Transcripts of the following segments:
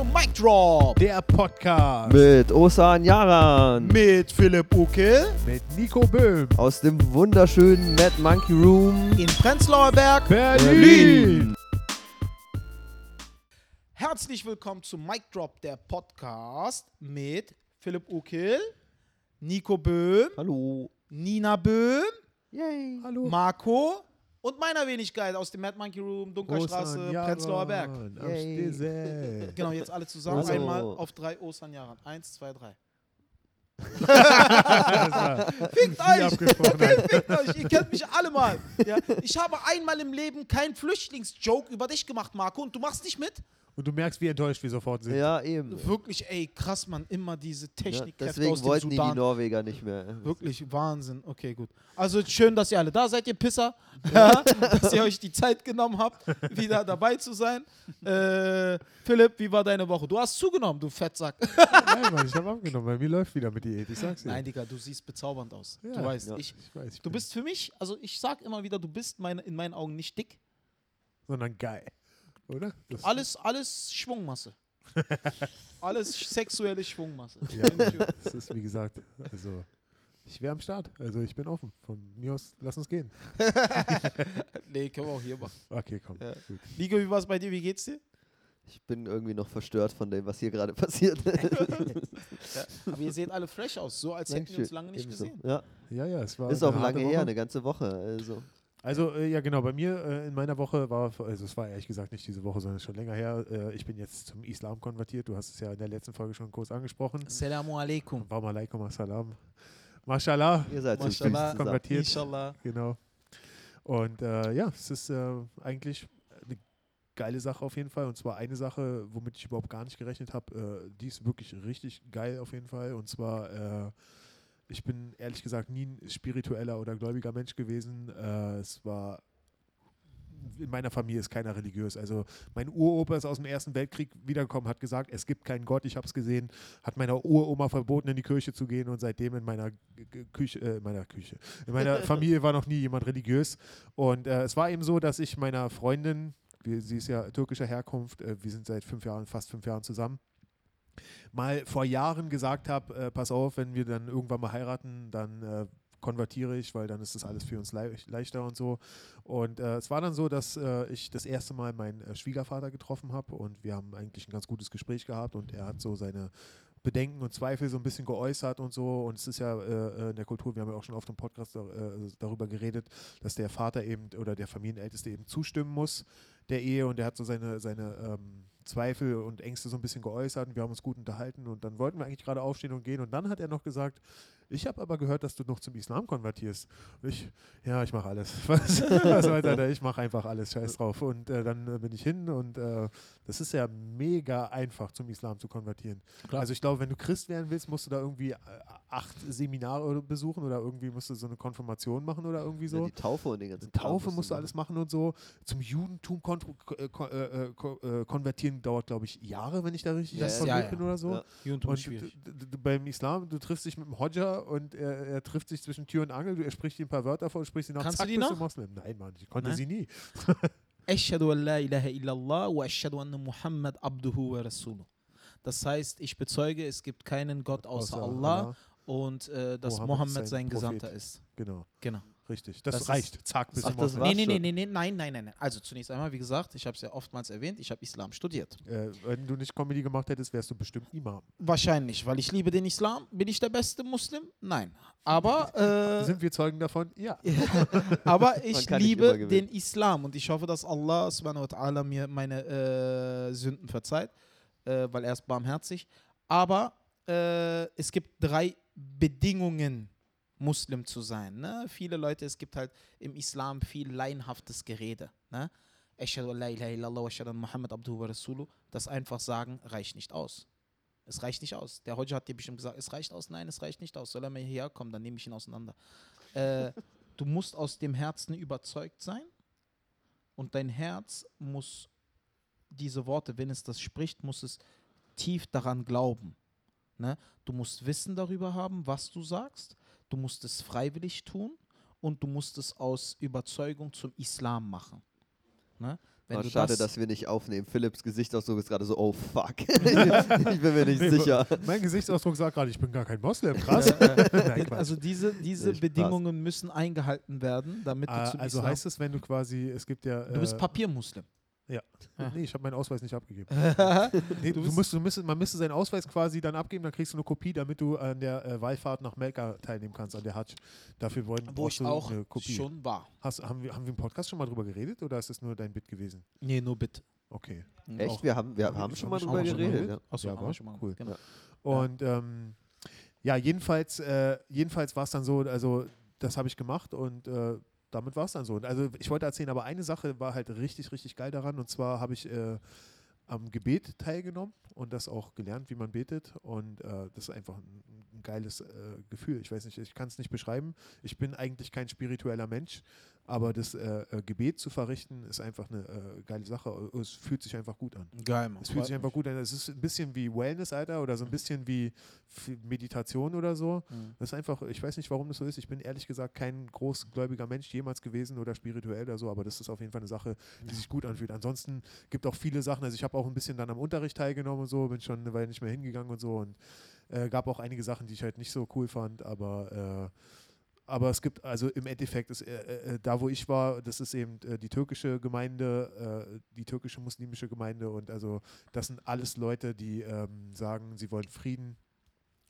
zu Mic Drop Der Podcast Mit Osan Yaran. mit Philipp Ukel mit Nico Böhm. Aus dem wunderschönen Mad Monkey Room. in Prenzlauer Berg. Berlin. Herzlich willkommen zu Mic Drop, der Podcast mit Philipp Ukel, Nico Böhm, Hallo. Nina Böhm, Yay. Hallo. Marco und meiner Wenigkeit aus dem Mad Monkey Room, Dunkerstraße, Osan Prenzlauer Berg. Genau, jetzt alle zusammen. Also- Einmal auf drei Osan Jahren. Eins, zwei, drei. Fickt euch! Fickt euch! Ihr kennt mich alle mal. Ja? Ich habe einmal im Leben keinen Flüchtlingsjoke über dich gemacht, Marco, und du machst nicht mit? Und du merkst, wie enttäuscht wir sofort sind. Ja, eben. Wirklich, ey, krass, Mann. Immer diese Ja, Technikkräfte deswegen aus dem wollten die die Sudan. Norweger nicht mehr. Wirklich Wahnsinn. Okay, gut. Also schön, dass ihr alle da seid, ihr Pisser. Ja, dass ihr euch die Zeit genommen habt, wieder dabei zu sein. Äh, Philipp, wie war deine Woche? Du hast zugenommen, du Fettsack. Nein, Mann, ich habe abgenommen. Bei mir läuft wieder mit Diät. Ich sag's dir. Nein, Digga, du siehst bezaubernd aus. Ja, du weißt, ja. ich, ich weiß, ich du bist für mich, also ich sag immer wieder, du bist meine, in meinen Augen nicht dick. Sondern geil. Oder? Das- Alles, alles Schwungmasse. alles sexuelle Schwungmasse. Ja, das ist wie gesagt, also ich wäre am Start. Also ich bin offen. Von mir aus, lass uns gehen. nee, können wir auch hier machen. Okay, komm. Ja. Gut. Nico, wie war's bei dir? Wie geht's dir? Ich bin irgendwie noch verstört von dem, was hier gerade passiert. Aber ihr seht alle fresh aus, so als hätten wir uns lange nicht Ebenso. gesehen. Ja, Ja, ja, es war ist auch lange Woche. her, eine ganze Woche. Also. Also äh, ja genau, bei mir äh, in meiner Woche war, also es war ehrlich gesagt nicht diese Woche, sondern schon länger her. Äh, ich bin jetzt zum Islam konvertiert. Du hast es ja in der letzten Folge schon kurz angesprochen. Assalamu alaikum. Warum alaikum assalam. Mashallah, Ihr seid Mashallah. konvertiert. Inshallah. Genau. Und äh, ja, es ist äh, eigentlich eine geile Sache auf jeden Fall. Und zwar eine Sache, womit ich überhaupt gar nicht gerechnet habe. Äh, die ist wirklich richtig geil auf jeden Fall. Und zwar, äh, ich bin ehrlich gesagt nie ein spiritueller oder gläubiger Mensch gewesen. Äh, es war in meiner Familie ist keiner religiös. Also mein Uropa ist aus dem Ersten Weltkrieg wiedergekommen, hat gesagt, es gibt keinen Gott, ich habe es gesehen, hat meiner Uroma verboten, in die Kirche zu gehen und seitdem in meiner Küche, äh, in meiner Küche, in meiner Familie war noch nie jemand religiös. Und äh, es war eben so, dass ich meiner Freundin, wir, sie ist ja türkischer Herkunft, äh, wir sind seit fünf Jahren, fast fünf Jahren zusammen, mal vor Jahren gesagt habe, äh, pass auf, wenn wir dann irgendwann mal heiraten, dann äh, konvertiere ich, weil dann ist das alles für uns lei leichter und so. Und äh, es war dann so, dass äh, ich das erste Mal meinen äh, Schwiegervater getroffen habe und wir haben eigentlich ein ganz gutes Gespräch gehabt und er hat so seine Bedenken und Zweifel so ein bisschen geäußert und so. Und es ist ja äh, in der Kultur, wir haben ja auch schon auf dem Podcast da, äh, darüber geredet, dass der Vater eben oder der Familienälteste eben zustimmen muss der Ehe und er hat so seine, seine ähm, Zweifel und Ängste so ein bisschen geäußert und wir haben uns gut unterhalten und dann wollten wir eigentlich gerade aufstehen und gehen und dann hat er noch gesagt, ich habe aber gehört, dass du noch zum Islam konvertierst. Und ich, ja, ich mache alles. Was, was Alter, ich mache einfach alles, scheiß drauf. Und äh, dann äh, bin ich hin und äh, das ist ja mega einfach, zum Islam zu konvertieren. Klar. Also ich glaube, wenn du Christ werden willst, musst du da irgendwie äh, acht Seminare besuchen oder irgendwie musst du so eine Konfirmation machen oder irgendwie Ja, so. die Taufe und den ganzen Taufe Kram musst du alles machen und so. Zum Judentum kon äh, kon äh, ko- konvertieren dauert, glaube ich, Jahre, wenn ich da richtig Ja, ja, ja. bin oder so. Ja. Judentum Und ist schwierig. beim Islam, du triffst dich mit dem Hodja und er, er trifft sich zwischen Tür und Angel, du, er spricht dir ein paar Wörter vor und sprichst sie nach, Kannst zack, du die noch? Moslem. Nein, Mann, ich konnte Nein? sie nie. Ashhadu an la ilaha illallah wa ashhadu anna Muhammad abduhu wa rasuluh. Das heißt, ich bezeuge, es gibt keinen Gott außer, Allah, und äh, dass Mohammed Mohammed sein sein. Gesandter ist. Genau, Genau. Richtig. Das, Das ist- reicht. Zack, bist Ach, das Nee, nee, nee, nee, nee, nein, nein, nein, nein. Also zunächst einmal, wie gesagt, ich habe es ja oftmals erwähnt, ich habe Islam studiert. Äh, wenn du nicht Comedy gemacht hättest, wärst du bestimmt Imam. Wahrscheinlich, weil ich liebe den Islam. Bin ich der beste Muslim? Nein. Aber, äh, Sind wir Zeugen davon? Ja. aber ich liebe den Islam und ich hoffe, dass Allah subhanahu wa ta'ala mir meine äh, Sünden verzeiht, äh, weil er ist barmherzig. Aber äh, es gibt drei Bedingungen, Muslim zu sein. Ne? Viele Leute, es gibt halt im Islam viel laienhaftes Gerede. Ne? Illallah wa ashhadu anna Muhammad abduhu wa rasuluh. Das einfach sagen reicht nicht aus. Es reicht nicht aus. Der Hodja hat dir bestimmt gesagt, es reicht aus. Nein, es reicht nicht aus. Soll er mal hierher kommen, dann nehme ich ihn auseinander. Äh, du musst aus dem Herzen überzeugt sein und dein Herz muss diese Worte, wenn es das spricht, muss es tief daran glauben. Ne? Du musst Wissen darüber haben, was du sagst. Du musst es freiwillig tun und du musst es aus Überzeugung zum Islam machen. Ne? Wenn Oh, du schade, das, dass wir nicht aufnehmen. Philips Gesichtsausdruck ist gerade so, oh fuck. ich bin mir nicht Nee, sicher. Mein Gesichtsausdruck sagt gerade, ich bin gar kein Moslem. Krass. Äh, äh, Nein, also diese, diese Spaß. Bedingungen müssen eingehalten werden, damit du Ah, zum also Islam... heißt es, wenn du quasi, es gibt ja. du bist äh, Papiermuslim. Ja. Ja. Nee, ich habe meinen Ausweis nicht abgegeben. du Nee, du bist- musst, du müsst, man müsste seinen Ausweis quasi dann abgeben, dann kriegst du eine Kopie, damit du an der äh, Wallfahrt nach Melka teilnehmen kannst, an der Hajj. Dafür wollen wo ich du auch eine Kopie. schon war. Hast, haben, wir, haben wir im Podcast schon mal drüber geredet oder ist das nur dein Bit gewesen? Nee, nur bitte. Okay. Echt? Auch- Wir haben, wir Haben haben schon mal drüber geredet. Ja. Achso, Ja, haben war schon mal cool. Genau. Und ähm, ja, jedenfalls, äh, jedenfalls war es dann so, also das habe ich gemacht und äh, damit war es dann so. Also ich wollte erzählen, aber eine Sache war halt richtig, richtig geil daran und zwar habe ich äh, am Gebet teilgenommen und das auch gelernt, wie man betet und äh, das ist einfach ein, ein geiles äh, Gefühl. Ich weiß nicht, ich kann es nicht beschreiben. Ich bin eigentlich kein spiritueller Mensch, aber das äh, äh, Gebet zu verrichten ist einfach eine äh, geile Sache. Es fühlt sich einfach gut an. Geil, Mann. Es fühlt sich einfach gut an. Es ist ein bisschen wie Wellness, Alter, oder so ein bisschen wie Meditation oder so. Mhm. Das ist einfach, ich weiß nicht, warum das so ist. Ich bin ehrlich gesagt kein großgläubiger Mensch jemals gewesen oder spirituell oder so, aber das ist auf jeden Fall eine Sache, die sich gut anfühlt. Ansonsten gibt auch viele Sachen, also ich habe auch ein bisschen dann am Unterricht teilgenommen und so, bin schon eine Weile nicht mehr hingegangen und so und äh, gab auch einige Sachen, die ich halt nicht so cool fand, aber äh, aber es gibt, also im Endeffekt ist äh, äh, da, wo ich war, das ist eben äh, die türkische Gemeinde, äh, die türkische muslimische Gemeinde und also das sind alles Leute, die ähm, sagen, sie wollen Frieden,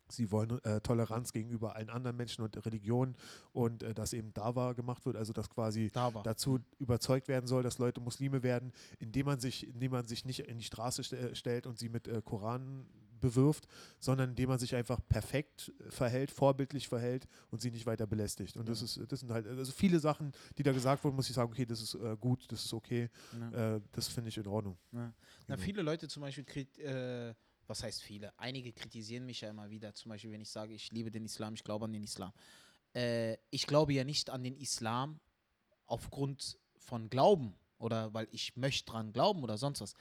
sie wollen äh, Toleranz gegenüber allen anderen Menschen und Religionen und äh, dass eben Dawa gemacht wird, also dass quasi Da war. dazu überzeugt werden soll, dass Leute Muslime werden, indem man sich, indem man sich nicht in die Straße st stellt und sie mit äh, Koran bewirft, sondern indem man sich einfach perfekt verhält, vorbildlich verhält und sie nicht weiter belästigt. Und das Ja. ist, das sind halt also viele Sachen, die da gesagt wurden, muss ich sagen, okay, das ist äh, gut, das ist okay, Ja. äh, das finde ich in Ordnung. Ja. Na, Genau. viele Leute zum Beispiel, äh, was heißt viele? Einige kritisieren mich ja immer wieder, zum Beispiel, wenn ich sage, ich liebe den Islam, ich glaube an den Islam. Äh, ich glaube ja nicht an den Islam aufgrund von Glauben oder weil ich möchte dran glauben oder sonst was.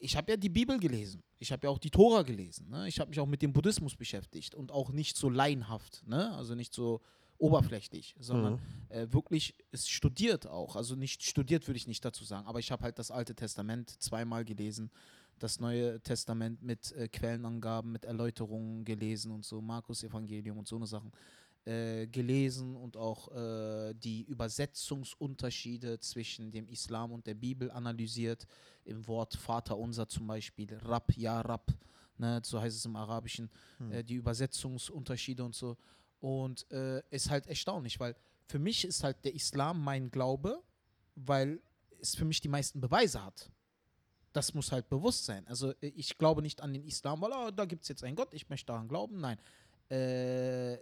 Ich habe ja die Bibel gelesen. Ich habe ja auch die Tora gelesen. Ne? Ich habe mich auch mit dem Buddhismus beschäftigt und auch nicht so laienhaft, ne? also nicht so oberflächlich, sondern äh, wirklich ist studiert auch. Also nicht studiert würde ich nicht dazu sagen, aber ich habe halt das Alte Testament zweimal gelesen, das Neue Testament mit äh, Quellenangaben, mit Erläuterungen gelesen und so, Markus Evangelium und so eine Sachen äh, gelesen und auch äh, die Übersetzungsunterschiede zwischen dem Islam und der Bibel analysiert. Im Wort Vater unser zum Beispiel, Rab, Ja Rab, ne, so heißt es im Arabischen, Hm. äh, die Übersetzungsunterschiede und so. Und äh, ist halt erstaunlich, weil für mich ist halt der Islam mein Glaube, weil es für mich die meisten Beweise hat. Das muss halt bewusst sein. Also äh, ich glaube nicht an den Islam, weil oh, da gibt es jetzt einen Gott, ich möchte daran glauben. Nein. Äh,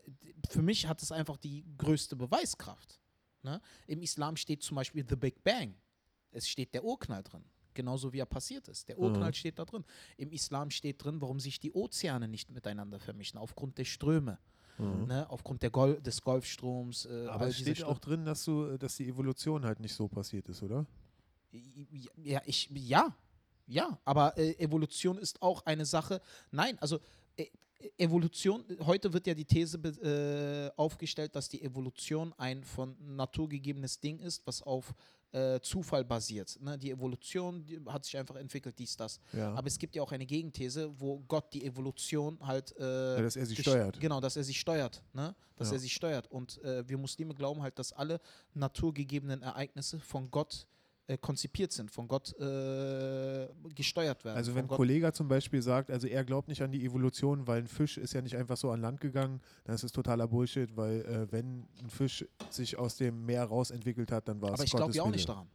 für mich hat es einfach die größte Beweiskraft. Ne? Im Islam steht zum Beispiel The Big Bang. Es steht der Urknall drin. Genauso wie er passiert ist. Der Urknall Mhm. steht da drin. Im Islam steht drin, warum sich die Ozeane nicht miteinander vermischen, aufgrund der Ströme, Mhm. ne? aufgrund Gol des Golfstroms. Äh, Aber es steht Ströme. auch drin, dass du, dass die Evolution halt nicht so passiert ist, oder? Ja, ich, ja, ja, aber äh, Evolution ist auch eine Sache. Nein, also äh, Evolution, heute wird ja die These äh, aufgestellt, dass die Evolution ein von Natur gegebenes Ding ist, was auf äh, Zufall basiert. Ne? Die Evolution die hat sich einfach entwickelt, dies, das. Ja. Aber es gibt ja auch eine Gegenthese, wo Gott die Evolution halt. Äh, Ja, dass er sie steuert. Genau, dass er sie steuert. Ne? Dass Ja. er sie steuert. Und äh, wir Muslime glauben halt, dass alle naturgegebenen Ereignisse von Gott äh, konzipiert sind, von Gott äh, gesteuert werden. Also wenn ein Gott, Kollege zum Beispiel sagt, also er glaubt nicht an die Evolution, weil ein Fisch ist ja nicht einfach so an Land gegangen, dann ist es totaler Bullshit, weil äh, wenn ein Fisch sich aus dem Meer rausentwickelt hat, dann war es aber ich glaube ja auch nicht daran.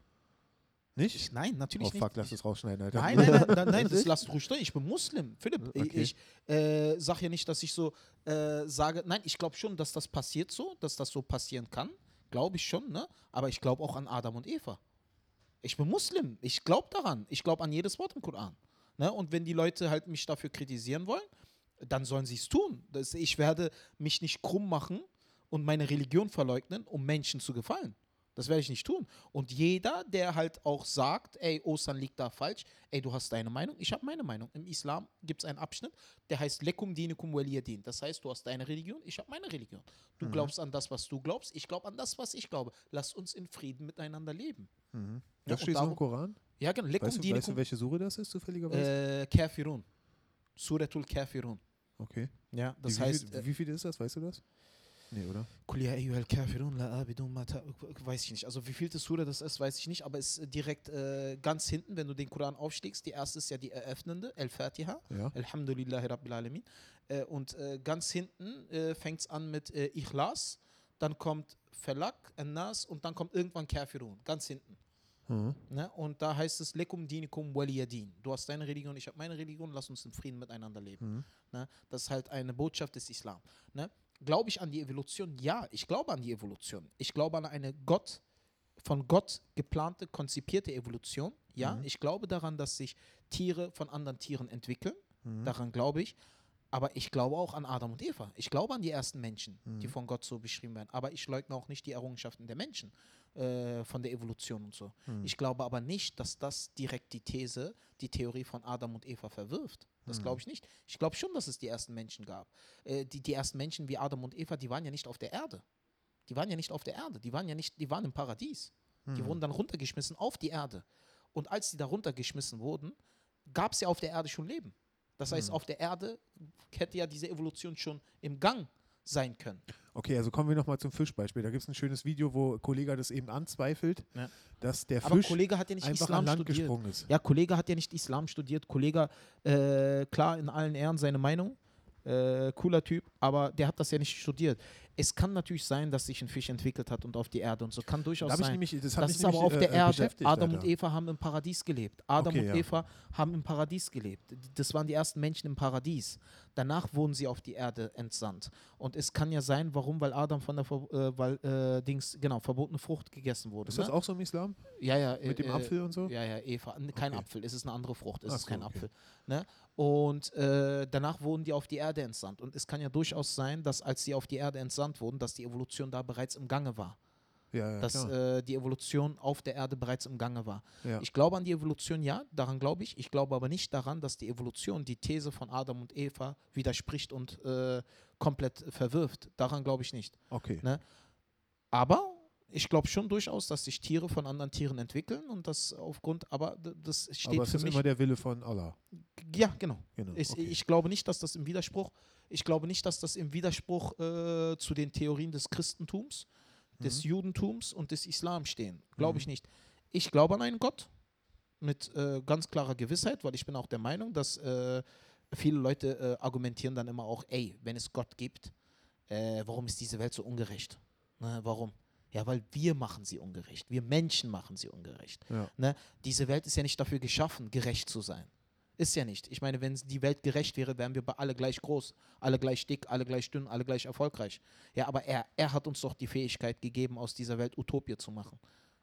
Nicht? Ich, nein, natürlich oh nicht. fuck, lass es rausschneiden, Alter. Nein, nein, nein, nein, nein das lasst ruhig drin. Ich bin Muslim, Philipp. Okay. Ich äh, sage ja nicht, dass ich so äh, sage, nein, ich glaube schon, dass das passiert so, dass das so passieren kann. Glaube ich schon, ne? Aber ich glaube auch an Adam und Eva. Ich bin Muslim. Ich glaube daran. Ich glaube an jedes Wort im Koran. Ne? Und wenn die Leute halt mich dafür kritisieren wollen, dann sollen sie es tun. Das, ich werde mich nicht krumm machen und meine Religion verleugnen, um Menschen zu gefallen. Das werde ich nicht tun. Und jeder, der halt auch sagt, ey, Ostern liegt da falsch, ey, du hast deine Meinung, ich habe meine Meinung. Im Islam gibt es einen Abschnitt, der heißt Lekum dinekum waliyadin. Das heißt, du hast deine Religion, ich habe meine Religion. Du glaubst an das, was du glaubst, ich glaube an das, was ich glaube. Lass uns in Frieden miteinander leben. Mhm. Ja, Das steht so im darum- Koran? Ja, genau. Lekum Weißt du, weißt du, dinikum welche Sure das ist, zufälligerweise? äh, Kafirun. Suratul Kafirun. okay. Ja, das wie, heißt, Wie, wie viel ist das? Weißt du das? Nee, oder? Ta- weiß ich nicht. Also wie vielte Sura das ist, weiß ich nicht, aber es ist direkt äh, ganz hinten, wenn du den Koran aufschlägst. Die erste ist ja die eröffnende, El-Fatiha. Ja. Alhamdulillahi Rabbil Alamin. Äh, und äh, ganz hinten äh, fängt es an mit äh, Ikhlas, dann kommt Falak, Nas und dann kommt irgendwann Kafirun, ganz hinten. Mhm. Ne? Und da heißt es Lekum dinikum waliyadin. Du hast deine Religion, ich habe meine Religion, lass uns in Frieden miteinander leben. Mhm. Ne? Das ist halt eine Botschaft des Islam. Ne? Glaube ich an die Evolution? Ja, ich glaube an die Evolution. Ich glaube an eine Gott, von Gott geplante, konzipierte Evolution. Ja, Mhm. ich glaube daran, dass sich Tiere von anderen Tieren entwickeln. Mhm. Daran glaube ich. Aber ich glaube auch an Adam und Eva. Ich glaube an die ersten Menschen, die Mhm. von Gott so beschrieben werden. Aber ich leugne auch nicht die Errungenschaften der Menschen äh, von der Evolution und so. Mhm. Ich glaube aber nicht, dass das direkt die These, die Theorie von Adam und Eva verwirft. Das Mhm. glaube ich nicht. Ich glaube schon, dass es die ersten Menschen gab. Äh, die, die ersten Menschen wie Adam und Eva, die waren ja nicht auf der Erde. Die waren ja nicht auf der Erde. Die waren ja nicht, die waren im Paradies. Die Mhm. wurden dann runtergeschmissen auf die Erde. Und als die da runtergeschmissen wurden, gab es ja auf der Erde schon Leben. Das heißt, Mhm. auf der Erde hätte ja diese Evolution schon im Gang sein können. Okay, also kommen wir nochmal zum Fischbeispiel. Da gibt es ein schönes Video, wo Kollege das eben anzweifelt, Ja. dass der Aber Fisch Kollege hat ja nicht einfach Islam an Land studiert. gesprungen ist. Ja, Kollege hat ja nicht Islam studiert. Kollege, äh, klar, in allen Ehren seine Meinung. Äh, cooler Typ, aber der hat das ja nicht studiert. Es kann natürlich sein, dass sich ein Fisch entwickelt hat und auf die Erde und so. Kann durchaus Da sein. nämlich, das Das ist aber auf der äh, Erde. Adam Alter. und Eva haben im Paradies gelebt. Adam Okay, und ja. Eva haben im Paradies gelebt. Das waren die ersten Menschen im Paradies. Danach wurden sie auf die Erde entsandt. Und es kann ja sein, warum, weil Adam von der Ver äh, weil, äh, Dings, genau, verbotene Frucht gegessen wurde. Ist das ne? auch so im Islam? ja, ja, Mit dem äh, Apfel und so? Ja, ja, Eva. Kein Okay. Apfel, es ist eine andere Frucht, es Ach ist so, kein okay. Apfel. Ne? Und äh, danach wurden die auf die Erde entsandt. Und es kann ja durchaus sein, dass als sie auf die Erde entsandt wurden, dass die Evolution da bereits im Gange war. Ja, ja, dass äh, die Evolution auf der Erde bereits im Gange war. ja. Ich glaube an die Evolution, ja, daran glaube ich. Ich glaube aber nicht daran, dass die Evolution die These von Adam und Eva widerspricht und äh, komplett verwirft. Daran glaube ich nicht. okay. ne? Aber ich glaube schon durchaus, dass sich Tiere von anderen Tieren entwickeln und das aufgrund, aber das steht Aber es für ist mich. immer der Wille von Allah. ja, genau. Genau. Ich, okay. ich glaube nicht, dass das im Widerspruch, ich glaube nicht, dass das im Widerspruch äh, zu den Theorien des Christentums, des Mhm. Judentums und des Islam stehen. Glaube Mhm. ich nicht. Ich glaube an einen Gott mit äh, ganz klarer Gewissheit, weil ich bin auch der Meinung, dass äh, viele Leute äh, argumentieren dann immer auch, ey, wenn es Gott gibt, äh, warum ist diese Welt so ungerecht? Ne, warum? Ja, weil wir machen sie ungerecht. Wir Menschen machen sie ungerecht. ja. Ne? Diese Welt ist ja nicht dafür geschaffen, gerecht zu sein. Ist ja nicht. Ich meine, wenn die Welt gerecht wäre, wären wir bei alle gleich groß, alle gleich dick, alle gleich dünn, alle gleich erfolgreich. Ja, aber er, er hat uns doch die Fähigkeit gegeben, aus dieser Welt Utopie zu machen.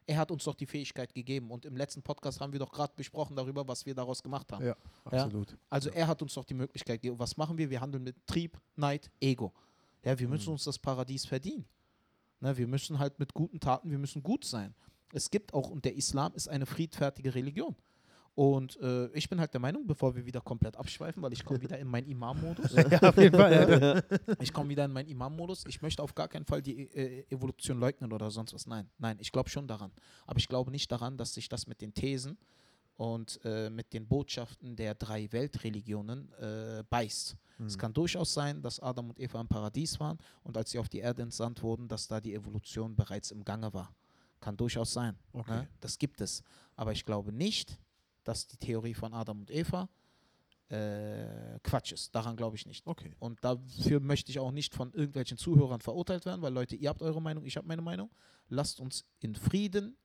Er hat uns doch die Fähigkeit gegeben. Und im letzten Podcast haben wir doch gerade besprochen darüber, was wir daraus gemacht haben. ja, absolut. Also er hat uns doch die Möglichkeit gegeben. Was machen wir? Wir handeln mit Trieb, Neid, Ego. Ja, wir müssen Mhm. uns das Paradies verdienen. Ne, wir müssen halt mit guten Taten, wir müssen gut sein. Es gibt auch, und der Islam ist eine friedfertige Religion. Und äh, ich bin halt der Meinung, bevor wir wieder komplett abschweifen, weil ich komme wieder in meinen Imam-Modus. ja, auf jeden Fall. Ja. Ich komme wieder in meinen Imam-Modus. Ich möchte auf gar keinen Fall die äh, Evolution leugnen oder sonst was. Nein, nein, ich glaube schon daran. Aber ich glaube nicht daran, dass sich das mit den Thesen und äh, mit den Botschaften der drei Weltreligionen äh, beißt. Mhm. Es kann durchaus sein, dass Adam und Eva im Paradies waren und als sie auf die Erde entsandt wurden, dass da die Evolution bereits im Gange war. Kann durchaus sein. Okay. Ne? Das gibt es. Aber ich glaube nicht, dass die Theorie von Adam und Eva äh, Quatsch ist. Daran glaube ich nicht. Okay. Und dafür möchte ich auch nicht von irgendwelchen Zuhörern verurteilt werden, weil Leute, ihr habt eure Meinung, ich habe meine Meinung. Lasst uns in Frieden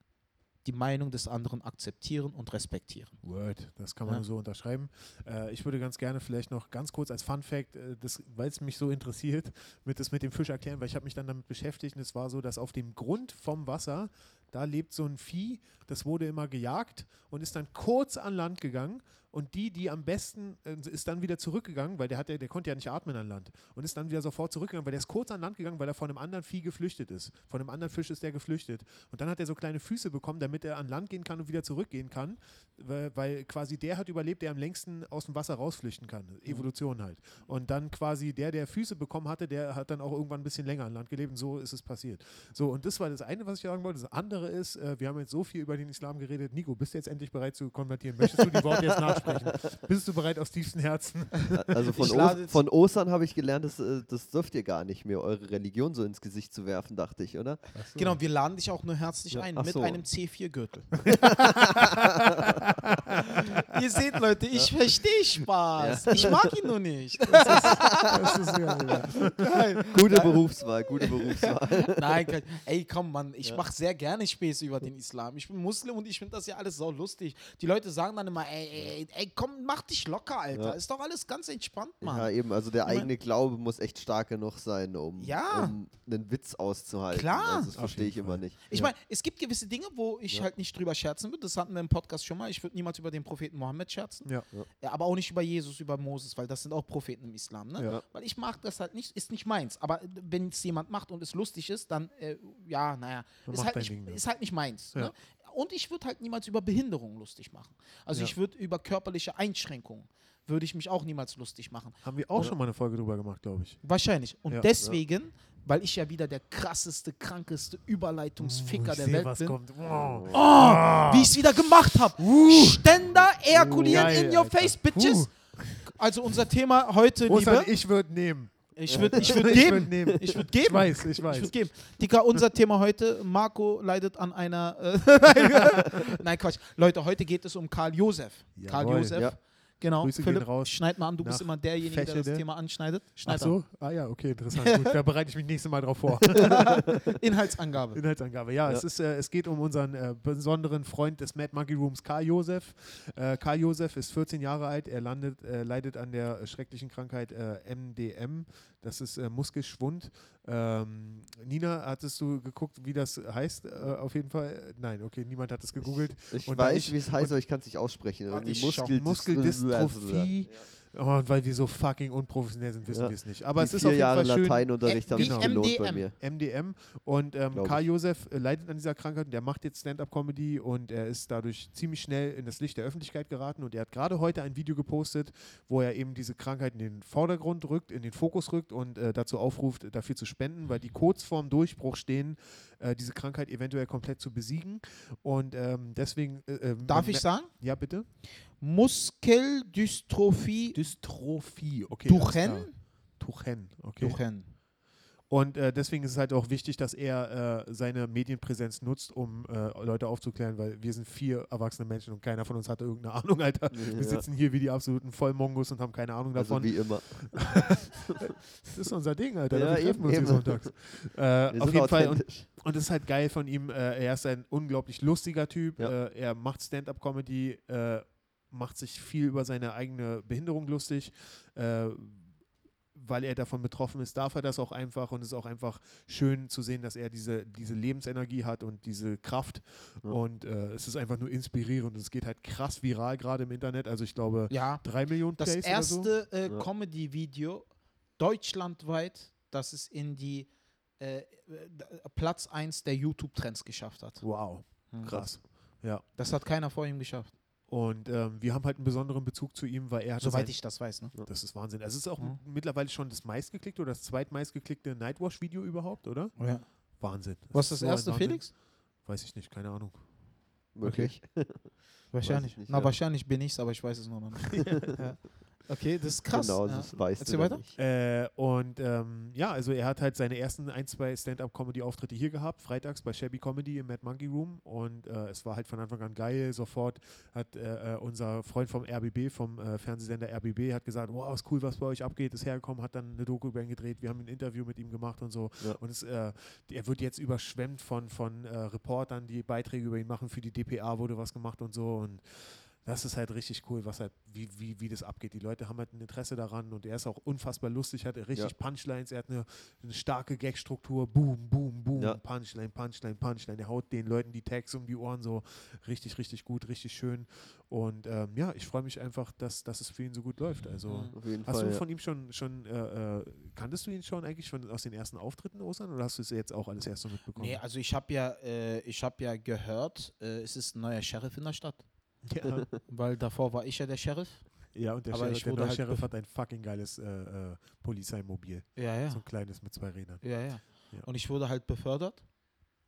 die Meinung des anderen akzeptieren und respektieren. Word, das kann man Ja. so unterschreiben. Äh, ich würde ganz gerne vielleicht noch ganz kurz als Fun Fact, äh, weil es mich so interessiert, mit das mit dem Fisch erklären, weil ich habe mich dann damit beschäftigt und es war so, dass auf dem Grund vom Wasser, da lebt so ein Vieh, das wurde immer gejagt und ist dann kurz an Land gegangen und die, die am besten, äh, ist dann wieder zurückgegangen, weil der, hat, ja- der konnte ja nicht atmen an Land und ist dann wieder sofort zurückgegangen, weil der ist kurz an Land gegangen, weil er von einem anderen Vieh geflüchtet ist. Von einem anderen Fisch ist der geflüchtet. Und dann hat er so kleine Füße bekommen, damit er an Land gehen kann und wieder zurückgehen kann, weil, weil quasi der hat überlebt, der am längsten aus dem Wasser rausflüchten kann. Evolution halt. Und dann quasi der, der Füße bekommen hatte, der hat dann auch irgendwann ein bisschen länger an Land gelebt und so ist es passiert. So, und das war das eine, was ich sagen wollte. Das andere andere ist, äh, wir haben jetzt so viel über den Islam geredet. Nico, bist du jetzt endlich bereit zu konvertieren? Möchtest du die Worte jetzt nachsprechen? Bist du bereit aus tiefstem Herzen? Also von, o von Ostern habe ich gelernt, das, äh, das dürft ihr gar nicht mehr, eure Religion so ins Gesicht zu werfen, dachte ich, oder? Genau, wir laden dich auch nur herzlich Ja, ein mit so. einem C4-Gürtel. Ihr seht, Leute, ich verstehe Spaß. Ich mag ihn nur nicht. Das ist ja, ja. Geil. Gute Berufswahl, gute Berufswahl. Nein, kein- ey, komm, Mann, ich mache sehr gerne Späße über den Islam. Ich bin Muslim und ich finde das ja alles so lustig. Die Leute sagen dann immer, ey, ey, ey komm, mach dich locker, Alter. Ja. Ist doch alles ganz entspannt, Ja, Mann. eben, also der Ich mein- eigene Glaube muss echt stark genug sein, um, Ja. um einen Witz auszuhalten. Klar. Also das verstehe ich immer nicht. Ich Ja. meine, es gibt gewisse Dinge, wo ich Ja. halt nicht drüber scherzen würde. Das hatten wir im Podcast schon mal. Ich würde niemals über den Propheten Mohammed scherzen. Ja. Ja, aber auch nicht über Jesus, über Moses, weil das sind auch Propheten im Islam. Ne? Ja. Weil ich mag das halt nicht, ist nicht meins. Aber wenn es jemand macht und es lustig ist, dann, äh, ja, naja, Dann ist halt, nicht, Ding, ne? ist halt nicht meins. Ja. Ne? Und ich würde halt niemals über Behinderung lustig machen. Also Ja. ich würde über körperliche Einschränkungen, würde ich mich auch niemals lustig machen. Haben wir auch schon mal eine Folge drüber gemacht, glaube ich. Wahrscheinlich. Und Ja. deswegen, weil ich ja wieder der krasseste, krankeste Überleitungsficker ich der seh, Welt was bin. kommt. Wow. Oh, wie ich es wieder gemacht habe. Ständer ejakulieren Geil, in your Alter. face, bitches. Also unser Thema heute, Ostern, liebe. ich würde nehmen. Ich würde ich würd Ich geben. nehmen. Ich würde Ich geben. weiß, ich Ich weiß. würde geben. Dicker, unser Thema heute, Marco leidet an einer. Äh, Nein, Quatsch. Leute, heute geht es um Karl Josef. Karl Jawohl, Josef. ja. Genau. Grüße Philipp, raus schneid mal an, du bist immer derjenige, der Fächelde. das Thema anschneidet. Ach Schneid so? Ah ja, okay, interessant. Gut, da bereite ich mich nächstes Mal drauf vor. an. Inhaltsangabe. Inhaltsangabe. Ja, Es, ist, äh, es geht um unseren äh, besonderen Freund des Mad Monkey Rooms, Karl Josef. Äh, Karl Josef ist 14 Jahre alt. Er landet, äh, leidet an der äh, schrecklichen Krankheit äh, MDM. Das ist äh, Muskelschwund. Ähm, Nina, hattest du geguckt, wie das heißt? Äh, auf jeden Fall. Nein, okay, niemand hat es gegoogelt. Ich Und da weiß, ich- wie es heißt, aber ich kann es nicht aussprechen. Ich schau. Muskel Muskeldystrophie. Oh, und weil wir so fucking unprofessionell sind, wissen Ja. wir es nicht. Aber Die es ist vier auf jeden Jahre Fall schön. Lateinunterricht Äh, haben wie sich gelohnt bei MDM. mir. MDM und ähm, Karl. Josef äh, leidet an dieser Krankheit und der macht jetzt Stand-up-Comedy und er ist dadurch ziemlich schnell in das Licht der Öffentlichkeit geraten und er hat gerade heute ein Video gepostet, wo er eben diese Krankheit in den Vordergrund rückt, in den Fokus rückt und äh, dazu aufruft, dafür zu spenden, weil die kurz vorm Durchbruch stehen, äh, diese Krankheit eventuell komplett zu besiegen und ähm, deswegen äh, ähm, Darf ich sagen? Ja, bitte. Muskeldystrophie Dystrophie, okay. alles Duchen? klar. Tuchen, okay. Duchen. Und äh, deswegen ist es halt auch wichtig, dass er äh, seine Medienpräsenz nutzt, um äh, Leute aufzuklären, weil wir sind vier erwachsene Menschen und keiner von uns hatte irgendeine Ahnung, Alter. Wir Ja. sitzen hier wie die absoluten Vollmongos und haben keine Ahnung Also davon. wie immer. das ist unser Ding, Alter. Ja, Dafür treffen eben, wir uns hier eben. sonntags. Äh, Wir auf sind jeden Fall. Und, und es ist halt geil von ihm. Äh, er ist ein unglaublich lustiger Typ. Ja. Äh, er macht Stand-up-Comedy, äh, macht sich viel über seine eigene Behinderung lustig. Äh, weil er davon betroffen ist, darf er das auch einfach und es ist auch einfach schön zu sehen, dass er diese, diese Lebensenergie hat und diese Kraft Ja. und äh, es ist einfach nur inspirierend und es geht halt krass viral gerade im Internet, also ich glaube Ja. drei Millionen Das Plays oder so. erste äh, Ja. Comedy-Video deutschlandweit, das es in die äh, äh, Platz 1 der YouTube-Trends geschafft hat. Wow, Mhm. krass. Ja, Das hat keiner vor ihm geschafft. Und ähm, wir haben halt einen besonderen Bezug zu ihm, weil er hat Soweit ich das weiß. Ne? Das ist Wahnsinn. Also es ist auch Mhm. mittlerweile schon das meistgeklickte oder das zweitmeistgeklickte Nightwash-Video überhaupt, oder? Ja. Wahnsinn. Was ist das so erste. Felix? Weiß ich nicht, keine Ahnung. Möglich. Wahrscheinlich. nicht, Na, ja. wahrscheinlich bin ich's, aber ich weiß es noch nicht. ja. Okay, das ist krass. Genau, ja. das weißt Erzähl du weiter. nicht. Äh, und ähm, ja, also er hat halt seine ersten ein, zwei Stand-Up-Comedy-Auftritte hier gehabt, freitags bei Shabby Comedy im Mad Monkey Room. Und äh, es war halt von Anfang an geil. Sofort hat äh, äh, unser Freund vom RBB, vom äh, Fernsehsender RBB, hat gesagt, wow, ist cool, was bei euch abgeht, ist hergekommen, hat dann eine Doku über ihn gedreht, wir haben ein Interview mit ihm gemacht und so. Ja. Und es, äh, er wird jetzt überschwemmt von, von äh, Reportern, die Beiträge über ihn machen. Für die DPA wurde was gemacht und so. Und das ist halt richtig cool, was halt, wie, wie, wie das abgeht. Die Leute haben halt ein Interesse daran und er ist auch unfassbar lustig, hat richtig Ja. Punchlines, er hat eine, eine starke Gagstruktur, boom, boom, boom, Ja. Punchline, Punchline, Punchline. Er haut den Leuten die Tags um die Ohren so richtig, richtig gut, richtig schön. Und ähm, ja, ich freue mich einfach, dass, dass es für ihn so gut läuft. Also Mhm. Auf jeden Hast Fall. du ja. von ihm schon, schon äh, äh, kanntest du ihn schon eigentlich schon aus den ersten Auftritten, Ostern, oder hast du es jetzt auch alles erst so mitbekommen? Nee, also ich habe ja, äh, ich hab ja gehört, äh, es ist ein neuer Sheriff in der Stadt. Ja. Weil davor war ich ja der Sheriff. ja, und der Aber Sheriff, der neue halt Sheriff hat ein fucking geiles äh, äh, Polizeimobil. Ja, ja. So ein kleines mit zwei Rädern. Ja, ja. Ja. Und ich wurde halt befördert.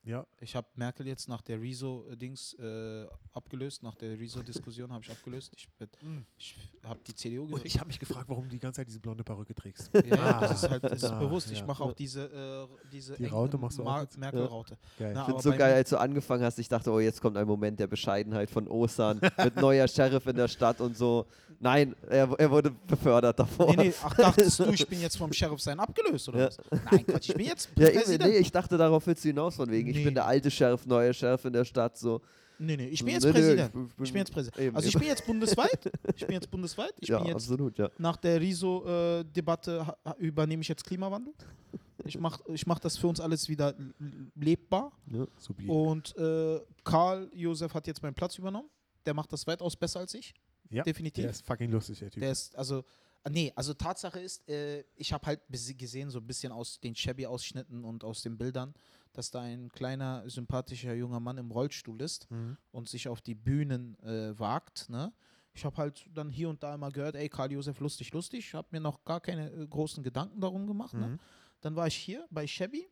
Ja, Ich habe Merkel jetzt nach der Rezo-Dings äh, abgelöst, nach der Rezo-Diskussion habe ich abgelöst. Ich, bin- ich habe die CDU und gewählt. ich habe mich gefragt, warum du die ganze Zeit diese blonde Perücke trägst. Ja, Ah. das ist halt das ist Ah, bewusst. Ich ja. mache auch diese, äh, diese Die Raute machst du auch? Merkel-Raute. Geil. Na, Ich finde aber so geil, als du angefangen hast. Ich dachte, oh, jetzt kommt ein Moment der Bescheidenheit von Osan mit neuer Sheriff in der Stadt und so. Nein, er, er wurde befördert davor. Nee, nee, ach, dachtest du, ich bin jetzt vom Sheriff sein abgelöst oder Ja. was? Nein, Quatsch, ich bin jetzt Ja, Präsident. nee, ich dachte, darauf willst du hinaus von wegen. Ich Nee. bin der alte Sheriff, neuer Sheriff in der Stadt. So. Nee, nee, ich bin jetzt Nee, nee, Präsident. ich bin- Ich bin jetzt Präsident. eben, Also ich bin jetzt bundesweit. Ich bin jetzt bundesweit. Ich ja, bin jetzt absolut, ja. nach der Riso-Debatte übernehme ich jetzt Klimawandel. Ich mache ich mach das für uns alles wieder lebbar. Supi. Und äh, Karl Josef hat jetzt meinen Platz übernommen. Der macht das weitaus besser als ich. Ja, definitiv. Der ist fucking lustig, der Typ. Der ist, also, ah, nee, also Tatsache ist, äh, ich habe halt gesehen, so ein bisschen aus den Shabby-Ausschnitten und aus den Bildern, dass da ein kleiner, sympathischer junger Mann im Rollstuhl ist Mhm. und sich auf die Bühnen äh, wagt. Ne? Ich habe halt dann hier und da immer gehört, ey, Karl Josef, lustig, lustig. Ich habe mir noch gar keine äh, großen Gedanken darum gemacht. Ne? Mhm. Dann war ich hier bei Shabby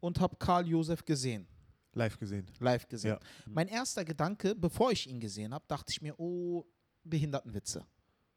und habe Karl Josef gesehen, Live gesehen. live gesehen. Ja. Mein erster Gedanke, bevor ich ihn gesehen habe, dachte ich mir, oh, Behindertenwitze.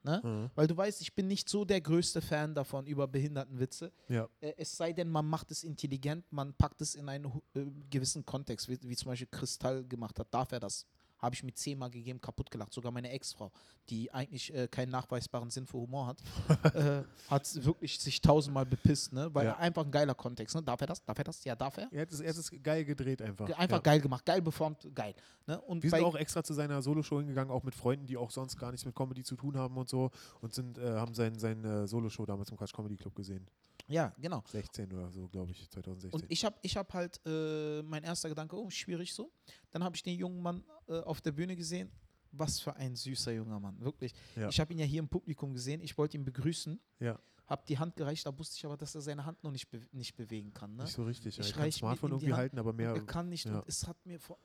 Ne? Mhm. Weil du weißt, ich bin nicht so der größte Fan davon über Behindertenwitze. Ja. Äh, es sei denn, man macht es intelligent, man packt es in einen äh, gewissen Kontext, wie, wie zum Beispiel Kristall gemacht hat. Darf er das? Habe ich mir zehnmal gegeben, kaputt gelacht. Sogar meine Ex-Frau, die eigentlich äh, keinen nachweisbaren Sinn für Humor hat, äh, hat wirklich sich tausendmal bepisst, ne? Weil Ja. einfach ein geiler Kontext. Ne? Darf er das? Darf er das? Ja, darf er. Er hat es, er hat es geil gedreht einfach. Einfach ja. geil gemacht, geil beformt, geil. Ne? Und Wir sind auch extra zu seiner Soloshow hingegangen, auch mit Freunden, die auch sonst gar nichts mit Comedy zu tun haben und so. Und sind, äh, haben sein, seine Soloshow damals im Quatsch Comedy Club gesehen. Ja, genau. 16 oder so, glaube ich, 2016. Und ich habe ich hab halt, äh, mein erster Gedanke, oh, schwierig so. Dann habe ich den jungen Mann äh, auf der Bühne gesehen. Was für ein süßer junger Mann, wirklich. Ja. Ich habe ihn ja hier im Publikum gesehen. Ich wollte ihn begrüßen, ja, habe die Hand gereicht, da wusste ich aber, dass er seine Hand noch nicht, be nicht bewegen kann. Ne? nicht so richtig. Ja. Ich Er kann Smartphone irgendwie Hand halten, aber mehr. er kann nicht ja. und es hat mir vor,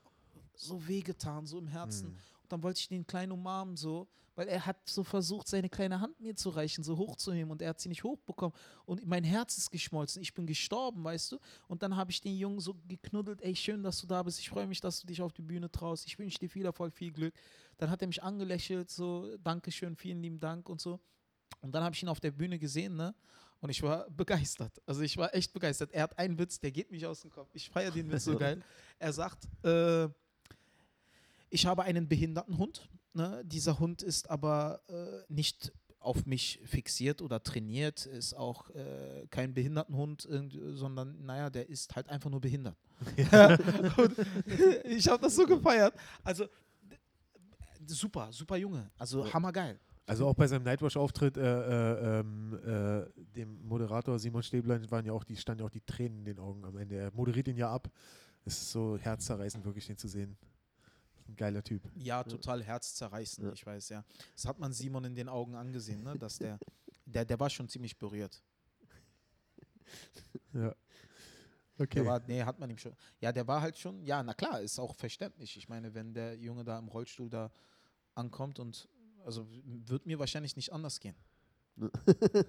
so wehgetan, so im Herzen. Hm. Und dann wollte ich den kleinen umarmen, so, weil er hat so versucht, seine kleine Hand mir zu reichen, so hochzuheben und er hat sie nicht hochbekommen. Und mein Herz ist geschmolzen, ich bin gestorben, weißt du? Und dann habe ich den Jungen so geknuddelt, ey, schön, dass du da bist, ich freue mich, dass du dich auf die Bühne traust, ich wünsche dir viel Erfolg, viel Glück. Dann hat er mich angelächelt, so, Dankeschön, vielen lieben Dank und so. Und dann habe ich ihn auf der Bühne gesehen, ne? Und ich war begeistert. Also ich war echt begeistert. Er hat einen Witz, der geht mich aus dem Kopf. Ich feiere den Witz so geil. Er sagt, äh, ich habe einen behinderten Hund. Ne? Dieser Hund ist aber äh, nicht auf mich fixiert oder trainiert, ist auch äh, kein Behindertenhund, sondern naja, der ist halt einfach nur behindert. Und ich habe das so gefeiert. Also super, super Junge. Also hammergeil. Also auch bei seinem Nightwatch-Auftritt, äh, äh, ähm, äh, dem Moderator Simon Stäblein, waren ja auch die, standen ja auch die Tränen in den Augen am Ende. Er moderiert ihn ja ab. Es ist so herzzerreißend, wirklich den zu sehen. Ein geiler Typ. Ja, total herzzerreißend, Ja. ich weiß ja. Das hat man Simon in den Augen angesehen, ne? dass der, der, der war schon ziemlich berührt. Ja. Der Okay. war, nee, hat man ihm schon. Ja, der war halt schon, ja, na klar, ist auch verständlich. Ich meine, wenn der Junge da im Rollstuhl da ankommt und, also wird mir wahrscheinlich nicht anders gehen.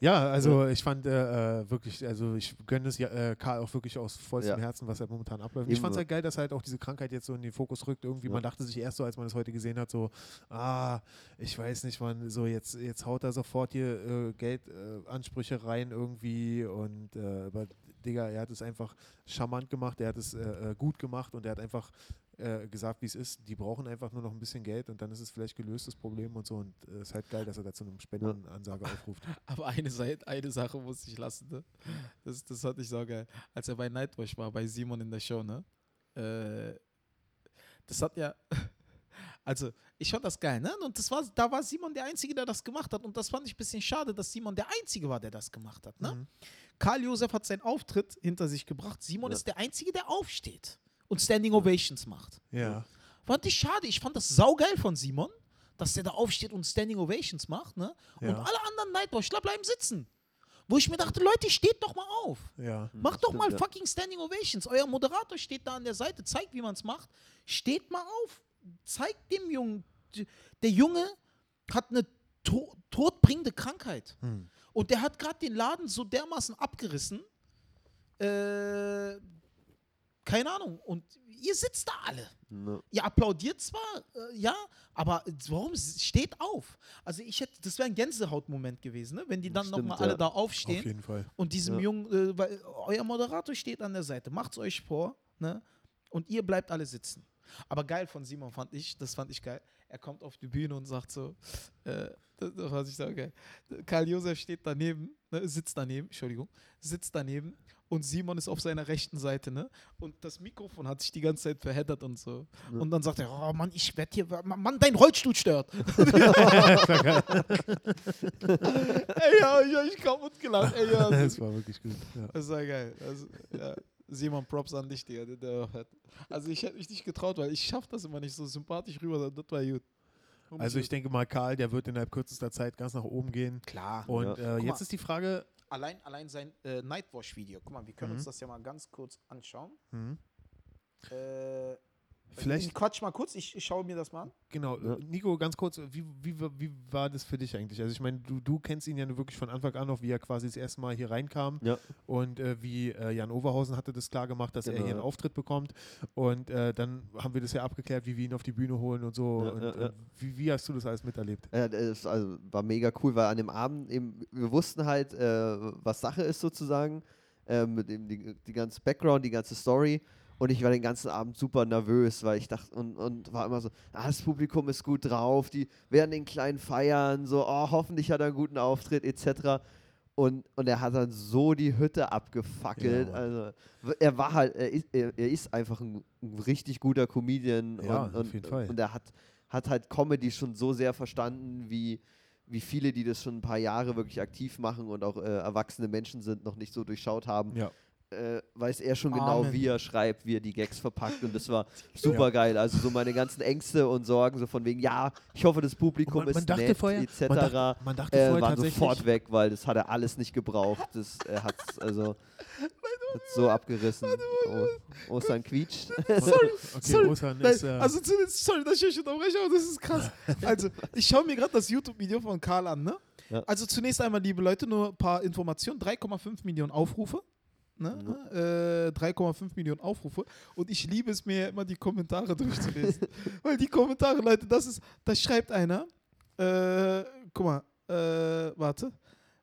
Ja, also ich fand äh, äh, wirklich, also ich gönne es ja, äh, Karl auch wirklich aus vollstem Ja. Herzen, was halt momentan abläuft. Ich Eben. fand es halt geil, dass halt auch diese Krankheit jetzt so in den Fokus rückt. Irgendwie, Ja. man dachte sich erst so, als man es heute gesehen hat, so, ah, ich weiß nicht, man, so jetzt, jetzt haut er sofort hier äh, Geldansprüche Ansprüche rein irgendwie und äh, aber Digga, er hat es einfach charmant gemacht, er hat es äh, gut gemacht und er hat einfach äh, gesagt, wie es ist. Die brauchen einfach nur noch ein bisschen Geld und dann ist es vielleicht gelöst, das Problem und so. Und es äh, ist halt geil, dass er da zu einem Spendenansage aufruft. Aber eine, eine Sache musste ich lassen, ne? Das, das fand ich so geil. Als er bei Nightwatch war, bei Simon in der Show, ne? Äh, das hat ja. Also, ich fand das geil, ne? Und das war, da war Simon der Einzige, der das gemacht hat. Und das fand ich ein bisschen schade, dass Simon der Einzige war, der das gemacht hat, ne? Mhm. Karl Josef hat seinen Auftritt hinter sich gebracht. Simon Ja. ist der Einzige, der aufsteht und Standing Ovations macht. Ja. Fand ich schade. Ich fand das saugeil von Simon, dass der da aufsteht und Standing Ovations macht, ne? Und Ja. alle anderen Nightwatchler bleiben sitzen. Wo ich mir dachte, Leute, steht doch mal auf. Ja. Macht doch mal fucking Standing Ovations. Euer Moderator steht da an der Seite, zeigt, wie man es macht. Steht mal auf. Zeigt dem Jungen. Der Junge hat eine to todbringende Krankheit. Hm. Und der hat gerade den Laden so dermaßen abgerissen. Äh, keine Ahnung. Und ihr sitzt da alle. Ne. Ihr applaudiert zwar, äh, ja, aber warum steht auf? Also ich hätte, das wäre ein Gänsehautmoment gewesen, ne? wenn die dann nochmal alle ja. da Auf aufstehen jeden Fall. und diesem Ja. Jungen, äh, weil euer Moderator steht an der Seite, macht's euch vor, ne? Und ihr bleibt alle sitzen. Aber geil von Simon fand ich, das fand ich geil. Er kommt auf die Bühne und sagt so, äh, das, das fand ich so geil. Karl Josef steht daneben, ne, sitzt daneben, Entschuldigung, sitzt daneben und Simon ist auf seiner rechten Seite, ne? Und das Mikrofon hat sich die ganze Zeit verheddert und so. Ja. Und dann sagt er, oh Mann, ich werde hier, Mann, dein Rollstuhl stört. ey, ja, ich hab mich kaputt gelacht. Ey, ja, das, Das war wirklich gut. Ja. das war geil. Also, ja. Simon, Props an dich, Digga. Der, der hat, also ich hätte mich nicht getraut, weil ich schaffe das immer nicht so sympathisch rüber. Das war gut. Also ich denke mal, Karl, der wird innerhalb kürzester Zeit ganz nach oben gehen. Klar. Und Ja. äh, jetzt ist die Frage, Allein, allein sein äh, Nightwash-Video. Guck mal, wir können Mhm. uns das ja mal ganz kurz anschauen. hm, Äh, vielleicht, Ich quatsch mal kurz, ich, ich schaue mir das mal an. genau, Ja. Nico, ganz kurz, wie, wie, wie, war das für dich eigentlich? Also ich meine, du, du kennst ihn ja wirklich von Anfang an noch, wie er quasi das erste Mal hier reinkam Ja. und äh, wie äh, Jan Overhausen hatte das klar gemacht, dass er Genau, hier einen. Auftritt bekommt und äh, dann haben wir das ja abgeklärt, wie wir ihn auf die Bühne holen und so. Ja, und, ja, ja. äh, wie, wie hast du das alles miterlebt? Ja, das also, war mega cool, weil an dem Abend eben, wir wussten halt, äh, was Sache ist sozusagen, äh, mit dem die, die ganze Background, die ganze Story. Und ich war den ganzen Abend super nervös, weil ich dachte, und, und war immer so, ah, das Publikum ist gut drauf, die werden den kleinen feiern, so, oh, hoffentlich hat er einen guten Auftritt, etc. Und, und er hat dann so die Hütte abgefackelt. Ja, also er war halt, er ist, er, er ist einfach ein, ein richtig guter Comedian Ja, und, auf und, jeden Fall. und er hat, hat halt Comedy schon so sehr verstanden, wie, wie viele, die das schon ein paar Jahre wirklich aktiv machen und auch äh, erwachsene Menschen sind, noch nicht so durchschaut haben. Ja. Äh, weiß er schon genau, Amen. wie er schreibt, wie er die Gags verpackt und das war super geil. Also so meine ganzen Ängste und Sorgen, so von wegen, ja, ich hoffe, das Publikum man- man ist nett, vorher- etc. Man dachte, man dachte äh, vorher waren sofort weg, weil das hat er alles nicht gebraucht. Das er hat also hat so abgerissen. Oh, Ostern quietscht. okay, Sorry, Osan Nein, ist, äh, also zu, sorry, dass ich euch unterbreche, aber das ist krass. Also, ich schaue mir gerade das YouTube-Video von Karl an, ne? Ja. Also zunächst einmal, liebe Leute, nur ein paar Informationen. 3,5 Millionen Aufrufe. Ne? Äh, 3,5 Millionen Aufrufe. Und ich liebe es mir immer, die Kommentare durchzulesen. Weil die Kommentare, Leute, das ist, da schreibt einer, äh, guck mal, äh, warte.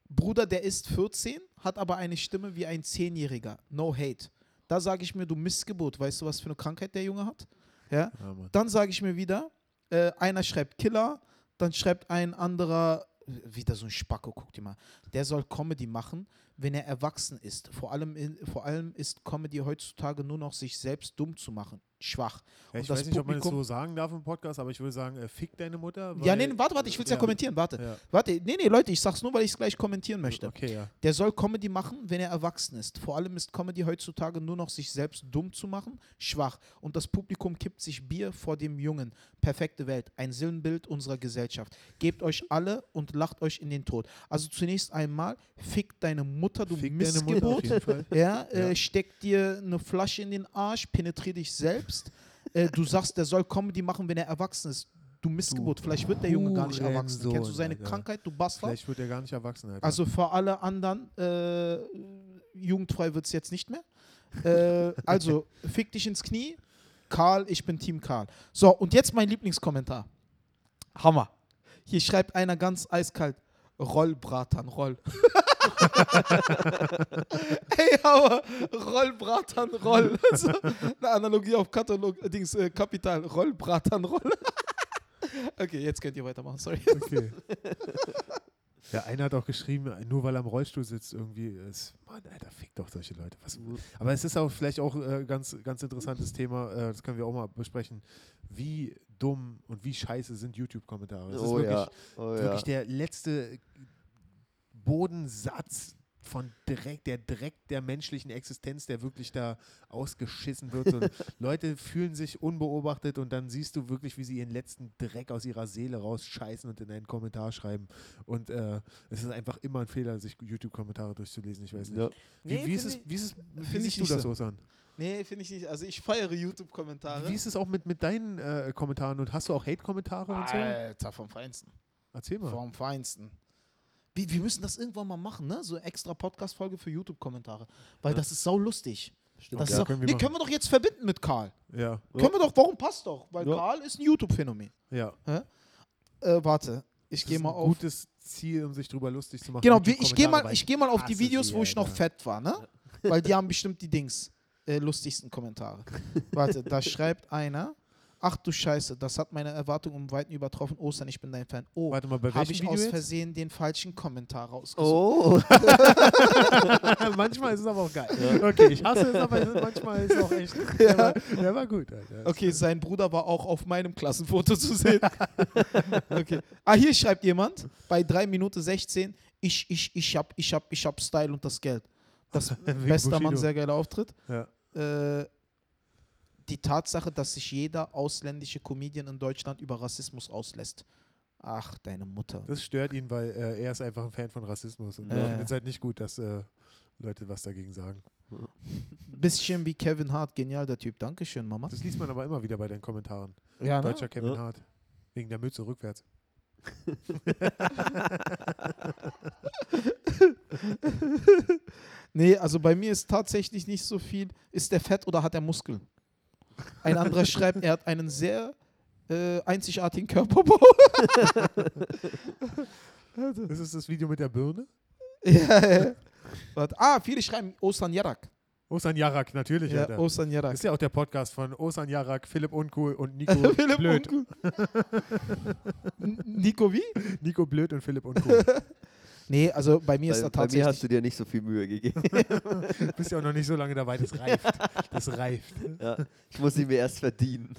Bruder, der ist 14, hat aber eine Stimme wie ein Zehnjähriger. No hate. Da sage ich mir, du Missgeburt, weißt du, was für eine Krankheit der Junge hat? Ja. ja. Dann sage ich mir wieder, äh, einer schreibt Killer, dann schreibt ein anderer, wieder so ein Spacko, guck dir mal, der soll Comedy machen, wenn er erwachsen ist. Vor allem, in, vor allem ist Comedy heutzutage nur noch sich selbst dumm zu machen. Schwach. Ja, ich weiß nicht, ob man das Publikum- so sagen darf im Podcast, aber ich würde sagen, äh, fick deine Mutter. ja, nee, warte, warte, ich will es ja, ja. kommentieren, warte. Ja. Warte, nee, nee, Leute, ich sag's nur, weil ich es gleich kommentieren möchte. Okay, ja. Der soll Comedy machen, wenn er erwachsen ist. Vor allem ist Comedy heutzutage nur noch sich selbst dumm zu machen, schwach. Und das Publikum kippt sich Bier vor dem Jungen. Perfekte Welt, ein Sinnbild unserer Gesellschaft. Gebt euch alle und lacht euch in den Tod. Also zunächst einmal, fick deine Mutter, du Fick Mutter Missgeburt. jeden Fall. Ja, äh, Ja. steck dir eine Flasche in den Arsch, penetrier dich selbst. äh, du sagst, der soll Comedy machen, wenn er erwachsen ist. Du Missgeburt. Vielleicht wird der Junge gar nicht erwachsen. Hurensohn, Kennst du seine Alter. Krankheit, du Bastard? Vielleicht wird er gar nicht erwachsen. Alter. Also für alle anderen, äh, jugendfrei wird es jetzt nicht mehr. Äh, also, fick dich ins Knie. Karl, ich bin Team Karl. So, und jetzt mein Lieblingskommentar. Hammer. Hier schreibt einer ganz eiskalt. Roll, Bratan, roll. Ey, aber roll, Bratan, roll. Also, eine Analogie auf Katalog, äh, Dings, äh, Kapital. Roll, Bratan, roll. okay, jetzt könnt ihr weitermachen, sorry. Okay. Ja, einer hat auch geschrieben, nur weil er im Rollstuhl sitzt, irgendwie ist, Mann, Alter, fick doch solche Leute. Was, aber es ist auch vielleicht auch äh, ganz, ganz interessantes Thema, äh, das können wir auch mal besprechen. Wie dumm und wie scheiße sind YouTube-Kommentare? Das ist Oh wirklich, ja, oh ja. wirklich der letzte Bodensatz von Dreck, der Dreck der menschlichen Existenz, der wirklich da ausgeschissen wird. Und Leute fühlen sich unbeobachtet und dann siehst du wirklich, wie sie ihren letzten Dreck aus ihrer Seele rausscheißen und in einen Kommentar schreiben. Und äh, es ist einfach immer ein Fehler, sich YouTube-Kommentare durchzulesen. Ich weiß nicht. Ja. Wie, Nee, wie, ist es, wie, ist es, wie siehst ich du das, so. Osan? Nee, finde ich nicht. Also ich feiere YouTube-Kommentare. Wie ist es auch mit, mit deinen äh, Kommentaren und hast du auch Hate-Kommentare und so? Alter, vom Feinsten. Erzähl mal. Vom Feinsten. Wir, müssen das irgendwann mal machen, ne? So extra Podcast-Folge für YouTube-Kommentare. Weil Ja. das ist sau lustig. stimmt. Das ja, können wir nee, können wir doch jetzt verbinden mit Karl. ja, Können wir doch, warum passt doch? Weil Ja. Karl ist ein YouTube-Phänomen. ja. Äh, warte, ich gehe mal ein auf. gutes Ziel, um sich drüber lustig zu machen. Genau, ich gehe mal, ich geh mal auf die Videos, wo ich noch fett war, ne? Weil die haben bestimmt die Dings, äh, lustigsten Kommentare. Warte, da schreibt einer, ach du Scheiße, das hat meine Erwartungen um Weiten übertroffen. Ostern, ich bin dein Fan. Oh, Warte mal, bei habe ich Video aus jetzt? Versehen den falschen Kommentar rausgesucht. Oh, manchmal ist es aber auch geil. Okay, ich hasse es, aber manchmal ist es auch echt. Der, war, der war gut, Alter. Okay, sein Bruder war auch auf meinem Klassenfoto zu sehen. okay. Ah, hier schreibt jemand bei 3 Minuten 16, ich, ich, ich hab, ich hab, ich hab Style und das Geld. Das bester Mann, sehr geiler Auftritt. Ja. Äh, die Tatsache, dass sich jeder ausländische Comedian in Deutschland über Rassismus auslässt. Ach, deine Mutter. Das stört ihn, weil äh, er ist einfach ein Fan von Rassismus. Und Äh. es halt nicht gut, dass äh, Leute was dagegen sagen. Bisschen wie Kevin Hart, genial der Typ. Dankeschön, Mama. Das liest man aber immer wieder bei den Kommentaren. Ja, ne? Deutscher Kevin Ja. Hart. Wegen der Mütze rückwärts. Nee, also bei mir ist tatsächlich nicht so viel. Ist der fett oder hat er Muskeln? Ein anderer schreibt, er hat einen sehr äh, einzigartigen Körperbau. Das ist das Video mit der Birne. ja, ja. Warte. Ah, viele schreiben Osan Yarak. Osan Jarak, natürlich. Ja, Alter. Osan Yarak. Das ist ja auch der Podcast von Osan Jarak, Philipp Uncool und Nico Philipp Blöd. Nico wie? Nico Blöd und Philipp Uncool. Nee, also bei mir ist bei, da bei mir hast tatsächlich. du dir nicht so viel Mühe gegeben. Du bist ja auch noch nicht so lange dabei, das reift. Das reift. ja, ich muss ihn mir erst verdienen.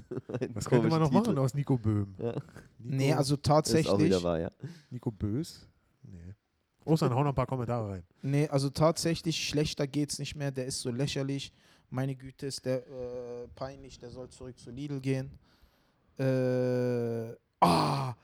Was könnte man noch komischen machen aus Nico Böhm? Ja. Nico, Nee, also Titel. Ist auch tatsächlich. wieder wahr, ja. Nico Bös? Nee. Osan, hau noch ein paar Kommentare rein. Nee, also tatsächlich schlechter geht's nicht mehr. Der ist so lächerlich. Meine Güte, ist der äh, peinlich. Der soll zurück zu Lidl gehen. Äh, ah,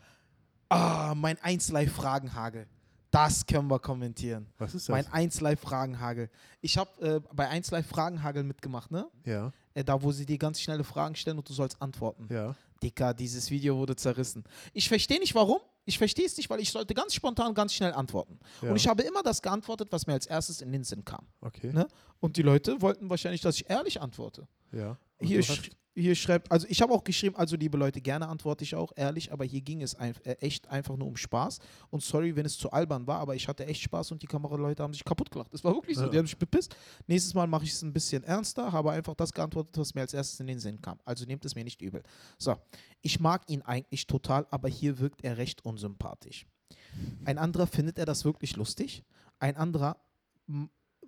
ah, mein 1Live-Fragenhagel. Das können wir kommentieren. Was ist das? Mein 1Live-Fragenhagel. Ich habe äh, bei 1Live-Fragenhagel mitgemacht, ne? ja, Äh, da, wo sie dir ganz schnelle Fragen stellen und du sollst antworten. ja. Dicker, dieses Video wurde zerrissen. Ich verstehe nicht warum. Ich verstehe es nicht, weil ich sollte ganz spontan, ganz schnell antworten. ja. Und ich habe immer das geantwortet, was mir als erstes in den Sinn kam. okay. Ne? Und die Leute wollten wahrscheinlich, dass ich ehrlich antworte. Ja. Hier, sch hier schreibt, also ich habe auch geschrieben, also liebe Leute, gerne antworte ich auch ehrlich, aber hier ging es ein, äh, echt einfach nur um Spaß. Und sorry, wenn es zu albern war, aber ich hatte echt Spaß und die Kameraleute haben sich kaputt gelacht. Es war wirklich so, Ja. die haben sich bepisst. Nächstes Mal mache ich es ein bisschen ernster, habe einfach das geantwortet, was mir als erstes in den Sinn kam. Also nehmt es mir nicht übel. So, ich mag ihn eigentlich total, aber hier wirkt er recht unsympathisch. Ein anderer findet er das wirklich lustig. Ein anderer,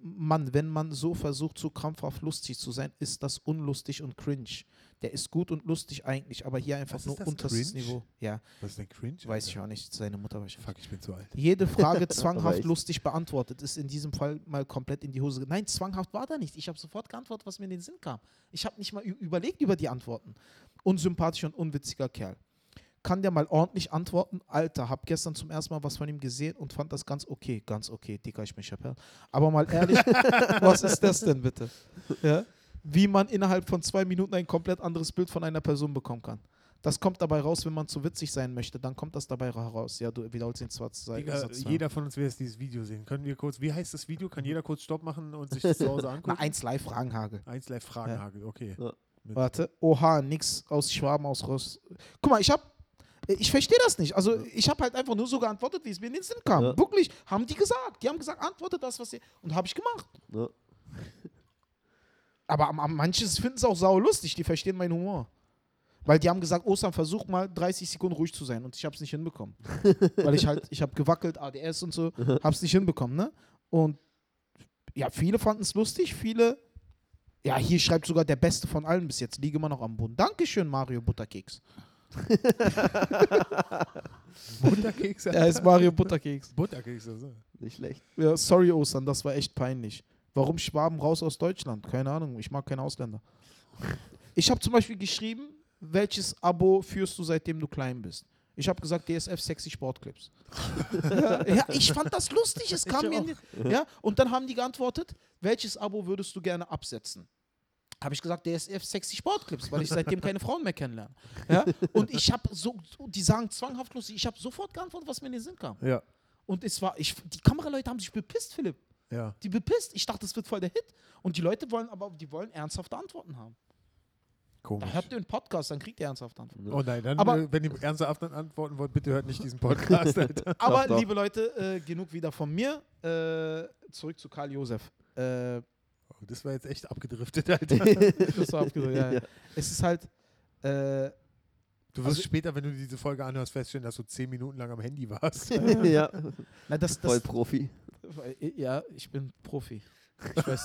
Mann, wenn man so versucht, so krampfhaft lustig zu sein, ist das unlustig und cringe. Der ist gut und lustig eigentlich, aber hier einfach Was nur das, unterstes cringe? Niveau. Ja, Was ist denn cringe? weiß Alter? ich auch nicht. Seine Mutter wahrscheinlich. Fuck, ich bin zu alt. Jede Frage zwanghaft lustig beantwortet ist in diesem Fall mal komplett in die Hose. Nein, zwanghaft war da nicht. Ich habe sofort geantwortet, was mir in den Sinn kam. Ich habe nicht mal überlegt über die Antworten. Unsympathischer und unwitziger Kerl. Kann der mal ordentlich antworten? Alter, hab gestern zum ersten Mal was von ihm gesehen und fand das ganz okay. Ganz okay, Dicker, ich mich Chappelle. Aber mal ehrlich, was ist das denn bitte? Ja? Wie man innerhalb von zwei Minuten ein komplett anderes Bild von einer Person bekommen kann. Das kommt dabei raus, wenn man zu witzig sein möchte, dann kommt das dabei heraus. Ja, du wiederholst den zwar Digga, Satz, ja. jeder von uns will jetzt dieses Video sehen. Können wir kurz, wie heißt das Video? Kann jeder kurz Stopp machen und sich das zu Hause Na, angucken? eins live Fragenhagel. Eins live Fragenhagel, okay. Ja. Warte. Oha, nix aus Schwaben aus Ross. Guck mal, ich hab. Ich verstehe das nicht. Also, ich habe halt einfach nur so geantwortet, wie es mir in den Sinn kam. Ja. Wirklich, haben die gesagt. Die haben gesagt, antwortet das, was ihr. Und habe ich gemacht. Ja. Aber manches finden es auch sau lustig. Die verstehen meinen Humor. Weil die haben gesagt, Ostern, versuch mal 30 Sekunden ruhig zu sein. Und ich habe es nicht hinbekommen. Weil ich halt, ich habe gewackelt, ADS und so, habe es nicht hinbekommen, ne? Und ja, viele fanden es lustig, viele. Ja, hier schreibt sogar der Beste von allen bis jetzt. Liege immer noch am Boden. Dankeschön, Mario Butterkeks. Butterkekse. Er ist Mario Butterkeks. Butterkekse. So. Nicht schlecht. Ja, sorry, Ostern, das war echt peinlich. Warum Schwaben raus aus Deutschland? Keine Ahnung, ich mag keine Ausländer. Ich habe zum Beispiel geschrieben, welches Abo führst du, seitdem du klein bist? Ich habe gesagt, DSF Sexy Sportclips. ja, ich fand das lustig, es kam mir in den, ja, und dann haben die geantwortet, welches Abo würdest du gerne absetzen? Habe ich gesagt, DSF Sexy Sportclips, weil ich seitdem keine Frauen mehr kennenlerne. Ja? Und ich habe so, die sagen zwanghaft lustig, ich habe sofort geantwortet, was mir in den Sinn kam. Ja. Und es war, ich, die Kameraleute haben sich bepisst, Philipp. Ja. Die bepisst. Ich dachte, das wird voll der Hit. Und die Leute wollen aber, die wollen ernsthafte Antworten haben. Da Komisch. hört ihr einen Podcast, dann kriegt ihr ernsthafte Antworten. Oh nein, dann, Aber- äh, wenn ihr ernsthaft antworten wollt, bitte hört nicht diesen Podcast, Alter. Aber doch. liebe Leute, äh, genug wieder von mir. Äh, zurück zu Karl Josef. Äh, das war jetzt echt abgedriftet, Alter. das war abgedrückt, ja, ja. Es ist halt. Äh, Du wirst Also- später, wenn du diese Folge anhörst, feststellen, dass du zehn Minuten lang am Handy warst. ja, na, das, voll das, Profi. ja, ich bin Profi. Ich weiß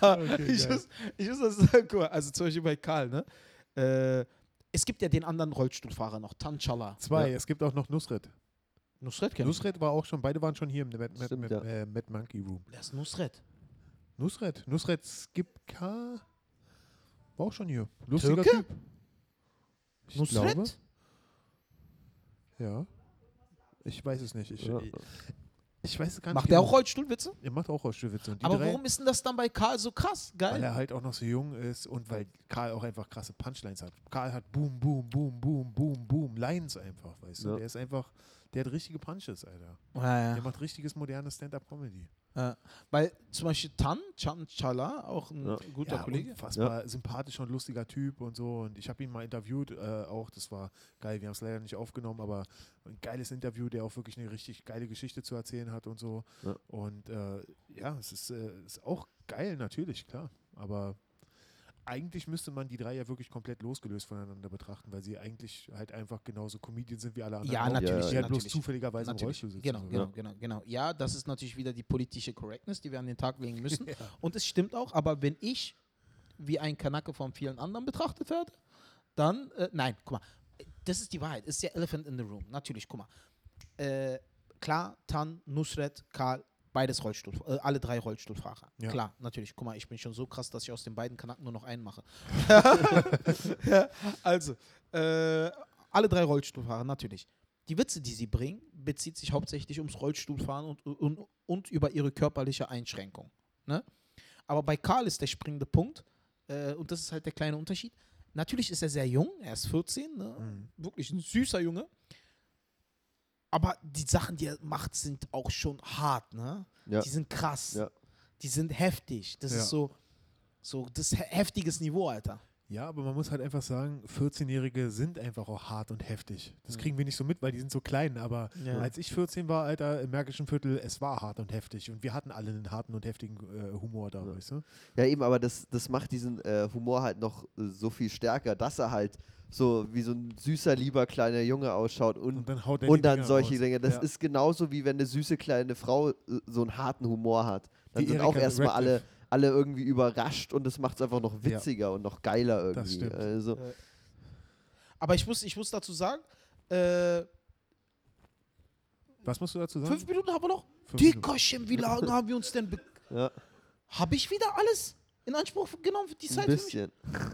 Okay, ich, muss, ich muss das sagen, guck mal, also zum Beispiel bei Karl, ne? Äh, es gibt ja den anderen Rollstuhlfahrer noch, Tanchala. Zwei, Ja. es gibt auch noch Nusret. Nusret kennt Nusret war auch schon, beide waren schon hier im Mad, Mad, Mad, ja. äh, Mad Monkey Room. Wer ist Nusret? Nusret, Nusret Skipka war auch schon hier. Lustiger Türke? Typ. Ich glaube, Nusret? ja. Ich weiß es nicht. Ich, Ja. ich, weiß es gar nicht. Macht der genau. auch Rollstuhlwitze? Er macht auch Rollstuhlwitze. Aber drei, warum ist denn das dann bei Karl so krass? Weil Geil. er halt auch noch so jung ist und weil Karl auch einfach krasse Punchlines hat. Karl hat Boom, Boom, Boom, Boom, Boom, Boom, Lines einfach, weißt du. Ja. Der ist einfach, der hat richtige Punches, Alter. Ja, Der macht richtiges modernes Stand-Up-Comedy. ja. Weil zum Beispiel Tan, Chan Chala, auch ein Ja. guter Ja, Kollege. unfassbar sympathischer und lustiger Typ und so. Und ich habe ihn mal interviewt, äh, auch, das war geil, wir haben es leider nicht aufgenommen, aber ein geiles Interview, der auch wirklich eine richtig geile Geschichte zu erzählen hat und so. Ja. Und äh, ja, es ist, äh, ist auch geil, natürlich, klar. Aber eigentlich müsste man die drei ja wirklich komplett losgelöst voneinander betrachten, weil sie eigentlich halt einfach genauso Comedians sind wie alle anderen. Ja, auch. natürlich, Die halt bloß natürlich. zufälligerweise im Natürlich. Rollstuhl sitzen. Genau, genau, genau, genau. Ja, das ist natürlich wieder die politische Correctness, die wir an den Tag legen müssen. Ja. Und es stimmt auch, aber wenn ich wie ein Kanake von vielen anderen betrachtet werde, dann, äh, nein, guck mal, das ist die Wahrheit, ist der Elephant in the Room. Natürlich, guck mal. Äh, klar, Tan, Nusret, Karl, beides Rollstuhl, äh, alle drei Rollstuhlfahrer. Ja. Klar, natürlich, guck mal, ich bin schon so krass, dass ich aus den beiden Kanaken nur noch einen mache. ja, also, äh, alle drei Rollstuhlfahrer, natürlich. Die Witze, die sie bringen, bezieht sich hauptsächlich ums Rollstuhlfahren und, und, und über ihre körperliche Einschränkung. Ne? Aber bei Karl ist der springende Punkt, äh, und das ist halt der kleine Unterschied. Natürlich ist er sehr jung, er ist 14, ne? Mhm. wirklich ein süßer Junge. Aber die Sachen, die er macht, sind auch schon hart, ne? Ja. Die sind krass. Ja. Die sind heftig. Das Ja. ist so, so das he- heftiges Niveau, Alter. Ja, aber man muss halt einfach sagen, 14-Jährige sind einfach auch hart und heftig. Das Ja. kriegen wir nicht so mit, weil die sind so klein. Aber Ja. als ich 14 war, Alter, im Märkischen Viertel, es war hart und heftig. Und wir hatten alle einen harten und heftigen äh, Humor da, Ja. weißt du? Ja, eben, aber das, das macht diesen äh, Humor halt noch äh, so viel stärker, dass er halt so wie so ein süßer, lieber kleiner Junge ausschaut und, Und dann und die dann Dinger solche raus. Dinge. Das Ja. ist genauso wie wenn eine süße kleine Frau äh, so einen harten Humor hat. Dann Wie sind auch Erika erstmal alle. Alle irgendwie überrascht und das macht es einfach noch Ja. witziger und noch geiler irgendwie. stimmt. Also, Aber ich muss, ich muss dazu sagen, äh, Was musst du dazu sagen? fünf Minuten haben wir noch. Dickerchen, wie lange haben wir uns denn. ja, Habe ich wieder alles in Anspruch genommen für die ein Zeit? Mich? bisschen.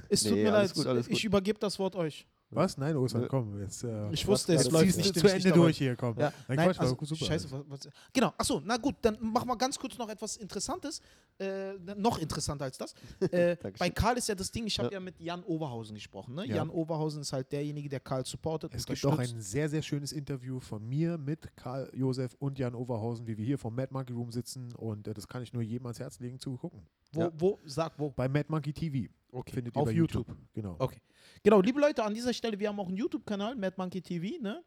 Es tut Nee, mir alles leid, gut, alles ich gut. übergebe das Wort euch. Was? Nein, Nö. komm. Jetzt, äh, Ich wusste, es läuft nicht. zu Ende durch hier, komm. Ja, Nein, nein, Quatsch, also, super. Scheiße, was, was, genau, achso, na gut, dann machen wir ganz kurz noch etwas Interessantes. Äh, noch interessanter als das. Äh, bei Karl ist ja das Ding, ich habe Ja. ja. mit Jan Overhausen gesprochen. Ne? Ja. Jan Overhausen ist halt derjenige, der Karl supportet. Es gibt auch unterstützt. ein sehr, sehr schönes Interview von mir mit Karl Josef und Jan Overhausen, wie wir hier vom Mad Monkey Room sitzen. Und äh, das kann ich nur jedem ans Herz legen zu gucken. Wo, Ja. wo, sag wo. Bei Mad Monkey TV. Okay. Findet ihr Auf bei YouTube. Genau. Okay. Genau, liebe Leute, an dieser Stelle, wir haben auch einen YouTube-Kanal, Mad Monkey TV, ne?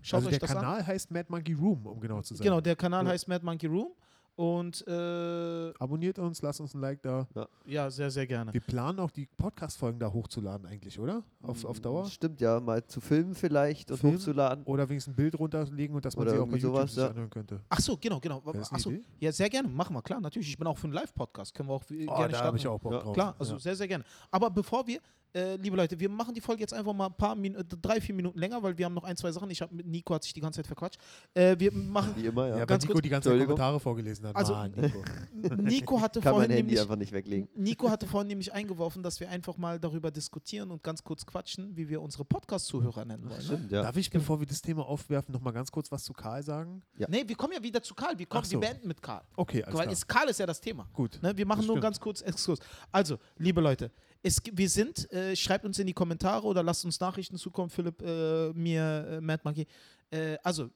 Schaut also euch der das an. Kanal heißt Mad Monkey Room, um genau zu sein. Genau, der Kanal Ja. heißt Mad Monkey Room. Und äh, Abonniert uns, lasst uns ein Like da. ja, sehr, sehr gerne. Wir planen auch die Podcast-Folgen da hochzuladen eigentlich, oder? Auf, auf Dauer? Stimmt ja, mal zu filmen vielleicht und Filmen? hochzuladen. Oder wenigstens ein Bild runterlegen und dass man Oder sie auch bei YouTube sowas, sich ja. anhören könnte. Ach so, genau, genau. Ach so, ja, sehr gerne. Machen wir, klar, natürlich. Ich bin auch für einen Live-Podcast. Können wir auch äh, Oh, gerne da starten. habe ich auch Bock Ja. drauf. Klar, also ja. sehr, sehr gerne. Aber bevor wir, äh, liebe Leute, wir machen die Folge jetzt einfach mal ein paar Minuten, drei, vier Minuten länger, weil wir haben noch ein, zwei Sachen. Ich habe mit Nico hat sich die ganze Zeit verquatscht. Äh, wir machen, Wie immer, Ja, ja. ganz Nico kurz- die ganze Zeit. Kommentare vorgelesen hat. Also- Mann, Nico. Nico hatte Kann mein vorhin Handy nämlich, einfach nicht weglegen. Nico hatte vorhin nämlich eingeworfen, dass wir einfach mal darüber diskutieren und ganz kurz quatschen, wie wir unsere Podcast-Zuhörer nennen wollen. Ne? Stimmt, ja. Darf ich, bevor wir das Thema aufwerfen, noch mal ganz kurz was zu Karl sagen? Ja. Nee, wir kommen ja wieder zu Karl. Wir, kommen, so. wir beenden mit Karl. Okay, alles Weil klar. es, Karl ist ja das Thema. Gut. Ne, wir machen nur ganz kurz Exkurs. Also, liebe Leute, es, wir sind, äh, schreibt uns in die Kommentare oder lasst uns Nachrichten zukommen, Philipp, äh, mir, äh, Matt Monkey. Äh, also,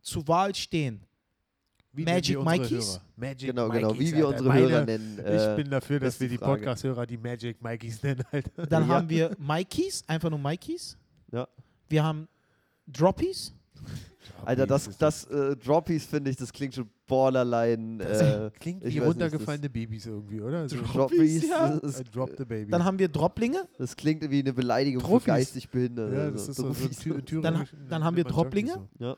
zur Wahl stehen. Wie Magic nennen wir unsere Mikey's? Hörer? Magic Genau, genau, Mikey's, wie wir Alter. unsere Meine, Hörer nennen. Ich äh, bin dafür, dass wir die. Podcast-Hörer die Magic Mikey's nennen, Alter. Dann Ja. haben wir Mikeys, einfach nur Mikeys. Ja. Wir haben Droppies. Alter, das, das äh, Droppies finde ich, das klingt schon borderline. Äh, Klingt wie weiß nicht, runtergefallene Babys irgendwie, oder? So, Droppies, ja. das, äh, drop the baby. Dann haben wir Droplinge. das klingt wie eine Beleidigung Trophys. für geistig Behinderte. ja, das ist so, so Dann- dann haben wir Dropplinge. so. Ja.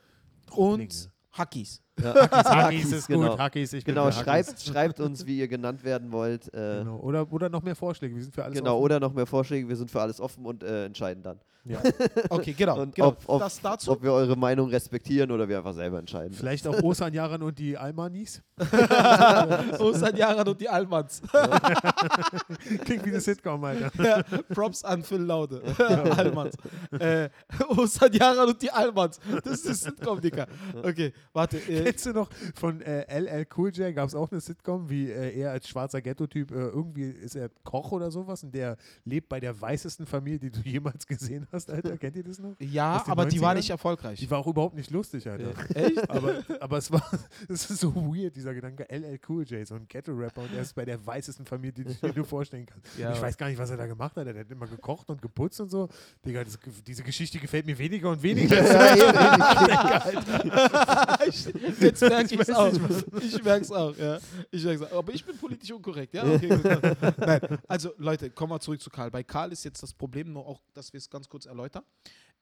Und Hackies. Ja. Hackis ist genau. gut, Hackis, ich bin Genau, schreibt, schreibt uns, wie ihr genannt werden wollt. Äh, Genau. Oder, oder noch mehr Vorschläge, wir sind für alles Genau, offen. oder noch mehr Vorschläge. Wir sind für alles offen und äh, entscheiden dann. Ja. Okay, genau. Und genau. ob- ob- das dazu. Ob wir eure Meinung respektieren oder wir einfach selber entscheiden. Vielleicht auch Osan Yaran und die Almanis. Ostern Jaran und die Almans. Klingt wie eine Sitcom, Alter. Ja, Props an Phil Laude. Almans. Äh, Ostern Jaran und die Almans. Das ist das Sitcom, Dicker. Okay, warte. Äh, Kennst du noch von äh, LL Cool J gab es auch eine Sitcom, wie äh, er als schwarzer Ghetto-Typ, äh, irgendwie ist er Koch oder sowas und der lebt bei der weißesten Familie, die du jemals gesehen hast, Alter. Kennt ihr das noch? ja, den aber die war 90ern? nicht erfolgreich. Die war auch überhaupt nicht lustig, Alter. Äh, Echt? Aber, aber es war, es ist so weird, dieser Gedanke. LL Cool J, so ein Ghetto-Rapper und er ist bei der weißesten Familie, die du dir nur vorstellen kannst. Ja, ich weiß gar nicht, was er da gemacht hat. Er hat immer gekocht und geputzt und so. Digga, das, diese Geschichte gefällt mir weniger und weniger. Jetzt merke ich es auch. Ich merke es auch, ja. Ich merk's auch. Aber ich bin politisch unkorrekt, ja? Okay. Nein, also Leute, kommen wir zurück zu Karl. Bei Karl ist jetzt das Problem nur auch, dass wir es ganz kurz erläutern.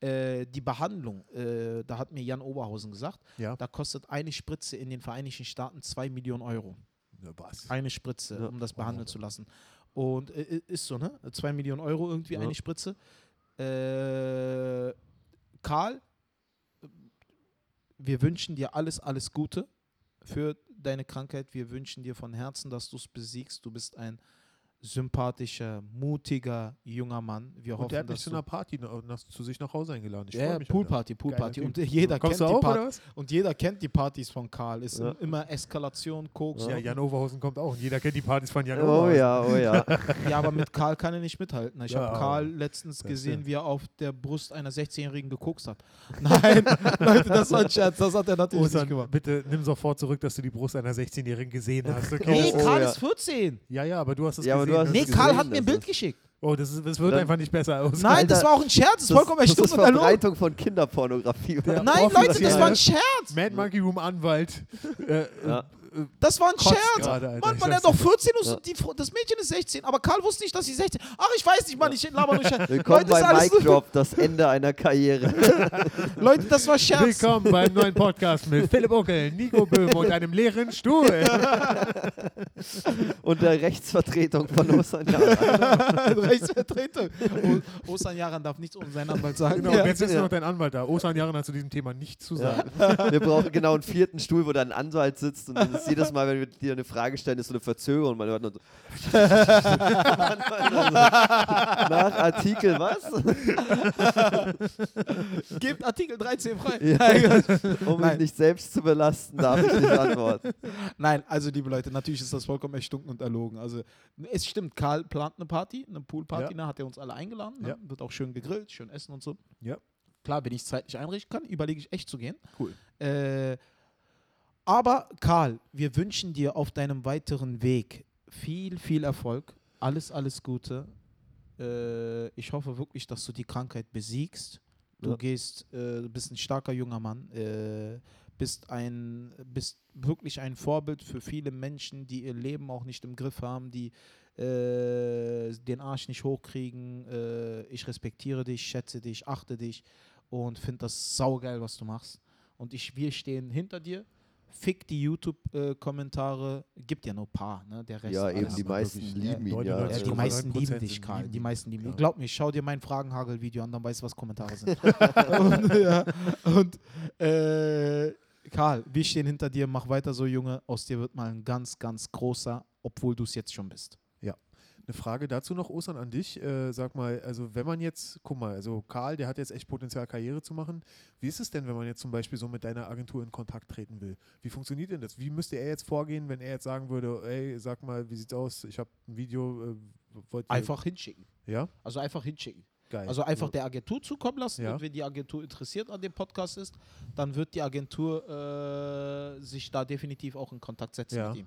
Äh, die Behandlung, äh, da hat mir Jan Oberhausen gesagt, ja. da kostet eine Spritze in den Vereinigten Staaten 2 Millionen Euro. Was? Eine Spritze, Ja. um das behandeln zu lassen. Und äh, ist so, ne? 2 Millionen Euro irgendwie Ja. eine Spritze. Äh, Karl, wir wünschen dir alles, alles Gute für deine Krankheit. Wir wünschen dir von Herzen, dass du es besiegst. Du bist ein sympathischer, mutiger junger Mann. Wir Und der hoffen, hat mich zu einer Party nach, zu sich nach Hause eingeladen. Ich ja. Poolparty, Poolparty. Und jeder, Kommst kennt die auch, Party, und jeder kennt die Partys von Karl. Ist Ja. immer Eskalation, Koks. Ja, Jan Overhausen kommt auch. Und jeder kennt die Partys von Jan Oh Overhausen. ja, oh ja. Ja, aber mit Karl kann er nicht mithalten. Ich Ja, habe Karl letztens gesehen, wie er auf der Brust einer 16-Jährigen gekokst hat. Nein, Leute, das war ein Scherz. Das hat er natürlich Osan, nicht gemacht. bitte nimm sofort zurück, dass du die Brust einer 16-Jährigen gesehen hast. Okay? Nee, Oh, Karl ja. ist 14. Ja, ja, aber du hast es Ja, aber gesehen. du hast das Nee, Karl gesehen, hat mir ein das Bild geschickt. Oh, das, ist, das wird Dann- einfach nicht besser aus. Nein, das Alter, war auch ein Scherz. Das ist Das, vollkommen das ist. Verbreitung von Kinderpornografie. Der Nein, Leute, das Ja, war ein ja. Scherz. Mad Monkey Room Anwalt. Äh, Ja. Das war ein kotzt Scherz. gerade, Alter. Mann, Mann, er sag's doch 14 und Ja. die, das Mädchen ist 16. Aber Karl wusste nicht, dass sie 16 Ach, ich weiß nicht, Mann, ich laber nur Scherz. Willkommen Leute, das ist bei Mic Drop, das Ende einer Karriere. Leute, das war Scherz. Willkommen beim neuen Podcast mit Philipp Uckel, Nico Böhm und einem leeren Stuhl. Und der Rechtsvertretung von Osan Yaran. Rechtsvertretung. O- Osan Yaran darf nichts um seinen Anwalt sagen. Genau, Ja. und jetzt ist Ja. noch dein Anwalt da. Osan Jahren hat zu diesem Thema nichts zu Ja. sagen. Wir brauchen genau einen vierten Stuhl, wo da ein Anwalt sitzt und das ist jedes Mal, wenn wir dir eine Frage stellen, ist so eine Verzögerung. Man hört nur so Nach Artikel was? Gebt Artikel 13 frei. Ja. Um mich Nein. nicht selbst zu belasten, darf ich nicht antworten. Nein, also liebe Leute, natürlich ist das vollkommen erstunken und erlogen. Also es stimmt, Karl plant eine Party, eine Poolparty, Ja. ne, hat er uns alle eingeladen. Ne? Ja. Wird auch schön gegrillt, schön essen und so. Ja. Klar, wenn ich es zeitlich einrichten kann, überlege ich echt zu gehen. Cool. Äh, aber Karl, wir wünschen dir auf deinem weiteren Weg viel, viel Erfolg. Alles, alles Gute. Äh, ich hoffe wirklich, dass du die Krankheit besiegst. Du Ja. gehst, äh, du bist ein starker junger Mann, äh, bist ein, bist wirklich ein Vorbild für viele Menschen, die ihr Leben auch nicht im Griff haben, die äh, den Arsch nicht hochkriegen. Äh, ich respektiere dich, schätze dich, achte dich und finde das saugeil, was du machst. Und ich, wir stehen hinter dir. Fick die YouTube-Kommentare. Gibt ja nur ein paar, ne? Der Rest Ja, alles eben, die meisten lieben ihn, ja. ja. 99,9% die meisten lieben dich, Karl. lieben Die ihn. meisten lieben Ja. dich. Glaub mir, schau dir mein Fragenhagel-Video an, dann weißt du, was Kommentare sind. und ja, und äh, Karl, wir stehen hinter dir. Mach weiter so, Junge. Aus dir wird mal ein ganz, ganz großer, obwohl du es jetzt schon bist. Eine Frage dazu noch, Ostern, an dich. Äh, sag mal, also wenn man jetzt, guck mal, also Karl, der hat jetzt echt Potenzial, Karriere zu machen. Wie ist es denn, wenn man jetzt zum Beispiel so mit deiner Agentur in Kontakt treten will? Wie funktioniert denn das? Wie müsste er jetzt vorgehen, wenn er jetzt sagen würde, ey, sag mal, wie sieht's aus? Ich habe ein Video, äh, Einfach hinschicken. Ja, Also einfach hinschicken. geil. Also einfach der Agentur zukommen lassen Ja. und wenn die Agentur interessiert an dem Podcast ist, dann wird die Agentur äh, sich da definitiv auch in Kontakt setzen Ja. mit ihm.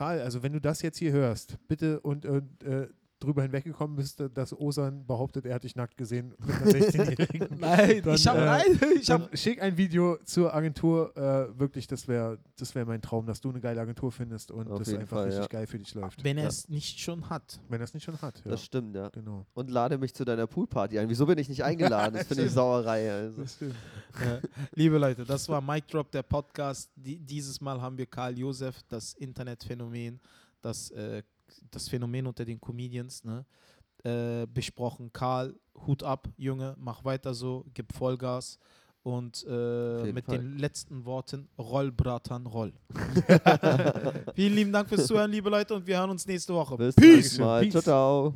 Karl, also wenn du das jetzt hier hörst, bitte und, und äh, drüber hinweggekommen bist, dass Osan behauptet, er hat dich nackt gesehen mit einer 16-Jährigen. Nein, Dann, ich habe äh, nein, ich habe schick ein Video zur Agentur. Äh, wirklich, das wäre das wär mein Traum, dass du eine geile Agentur findest und Auf das einfach Fall, richtig ja. geil für dich läuft. wenn er Ja. es nicht schon hat. Wenn er es nicht schon hat. Ja, Das stimmt, ja. genau. Und lade mich zu deiner Poolparty ein. Wieso bin ich nicht eingeladen? Das finde ich Sauerei. Also. Das stimmt. Liebe Leute, das war Mic Drop, der Podcast. Die, dieses Mal haben wir Karl Josef, das Internetphänomen, das, äh, das Phänomen unter den Comedians, ne, äh, besprochen. Karl, Hut ab, Junge, mach weiter so, gib Vollgas. Und äh, mit Fall. den letzten Worten, roll, Bratan, roll. Vielen lieben Dank fürs Zuhören, liebe Leute, und wir hören uns nächste Woche. Bis zum Peace. nächsten Mal. Peace. Ciao, ciao.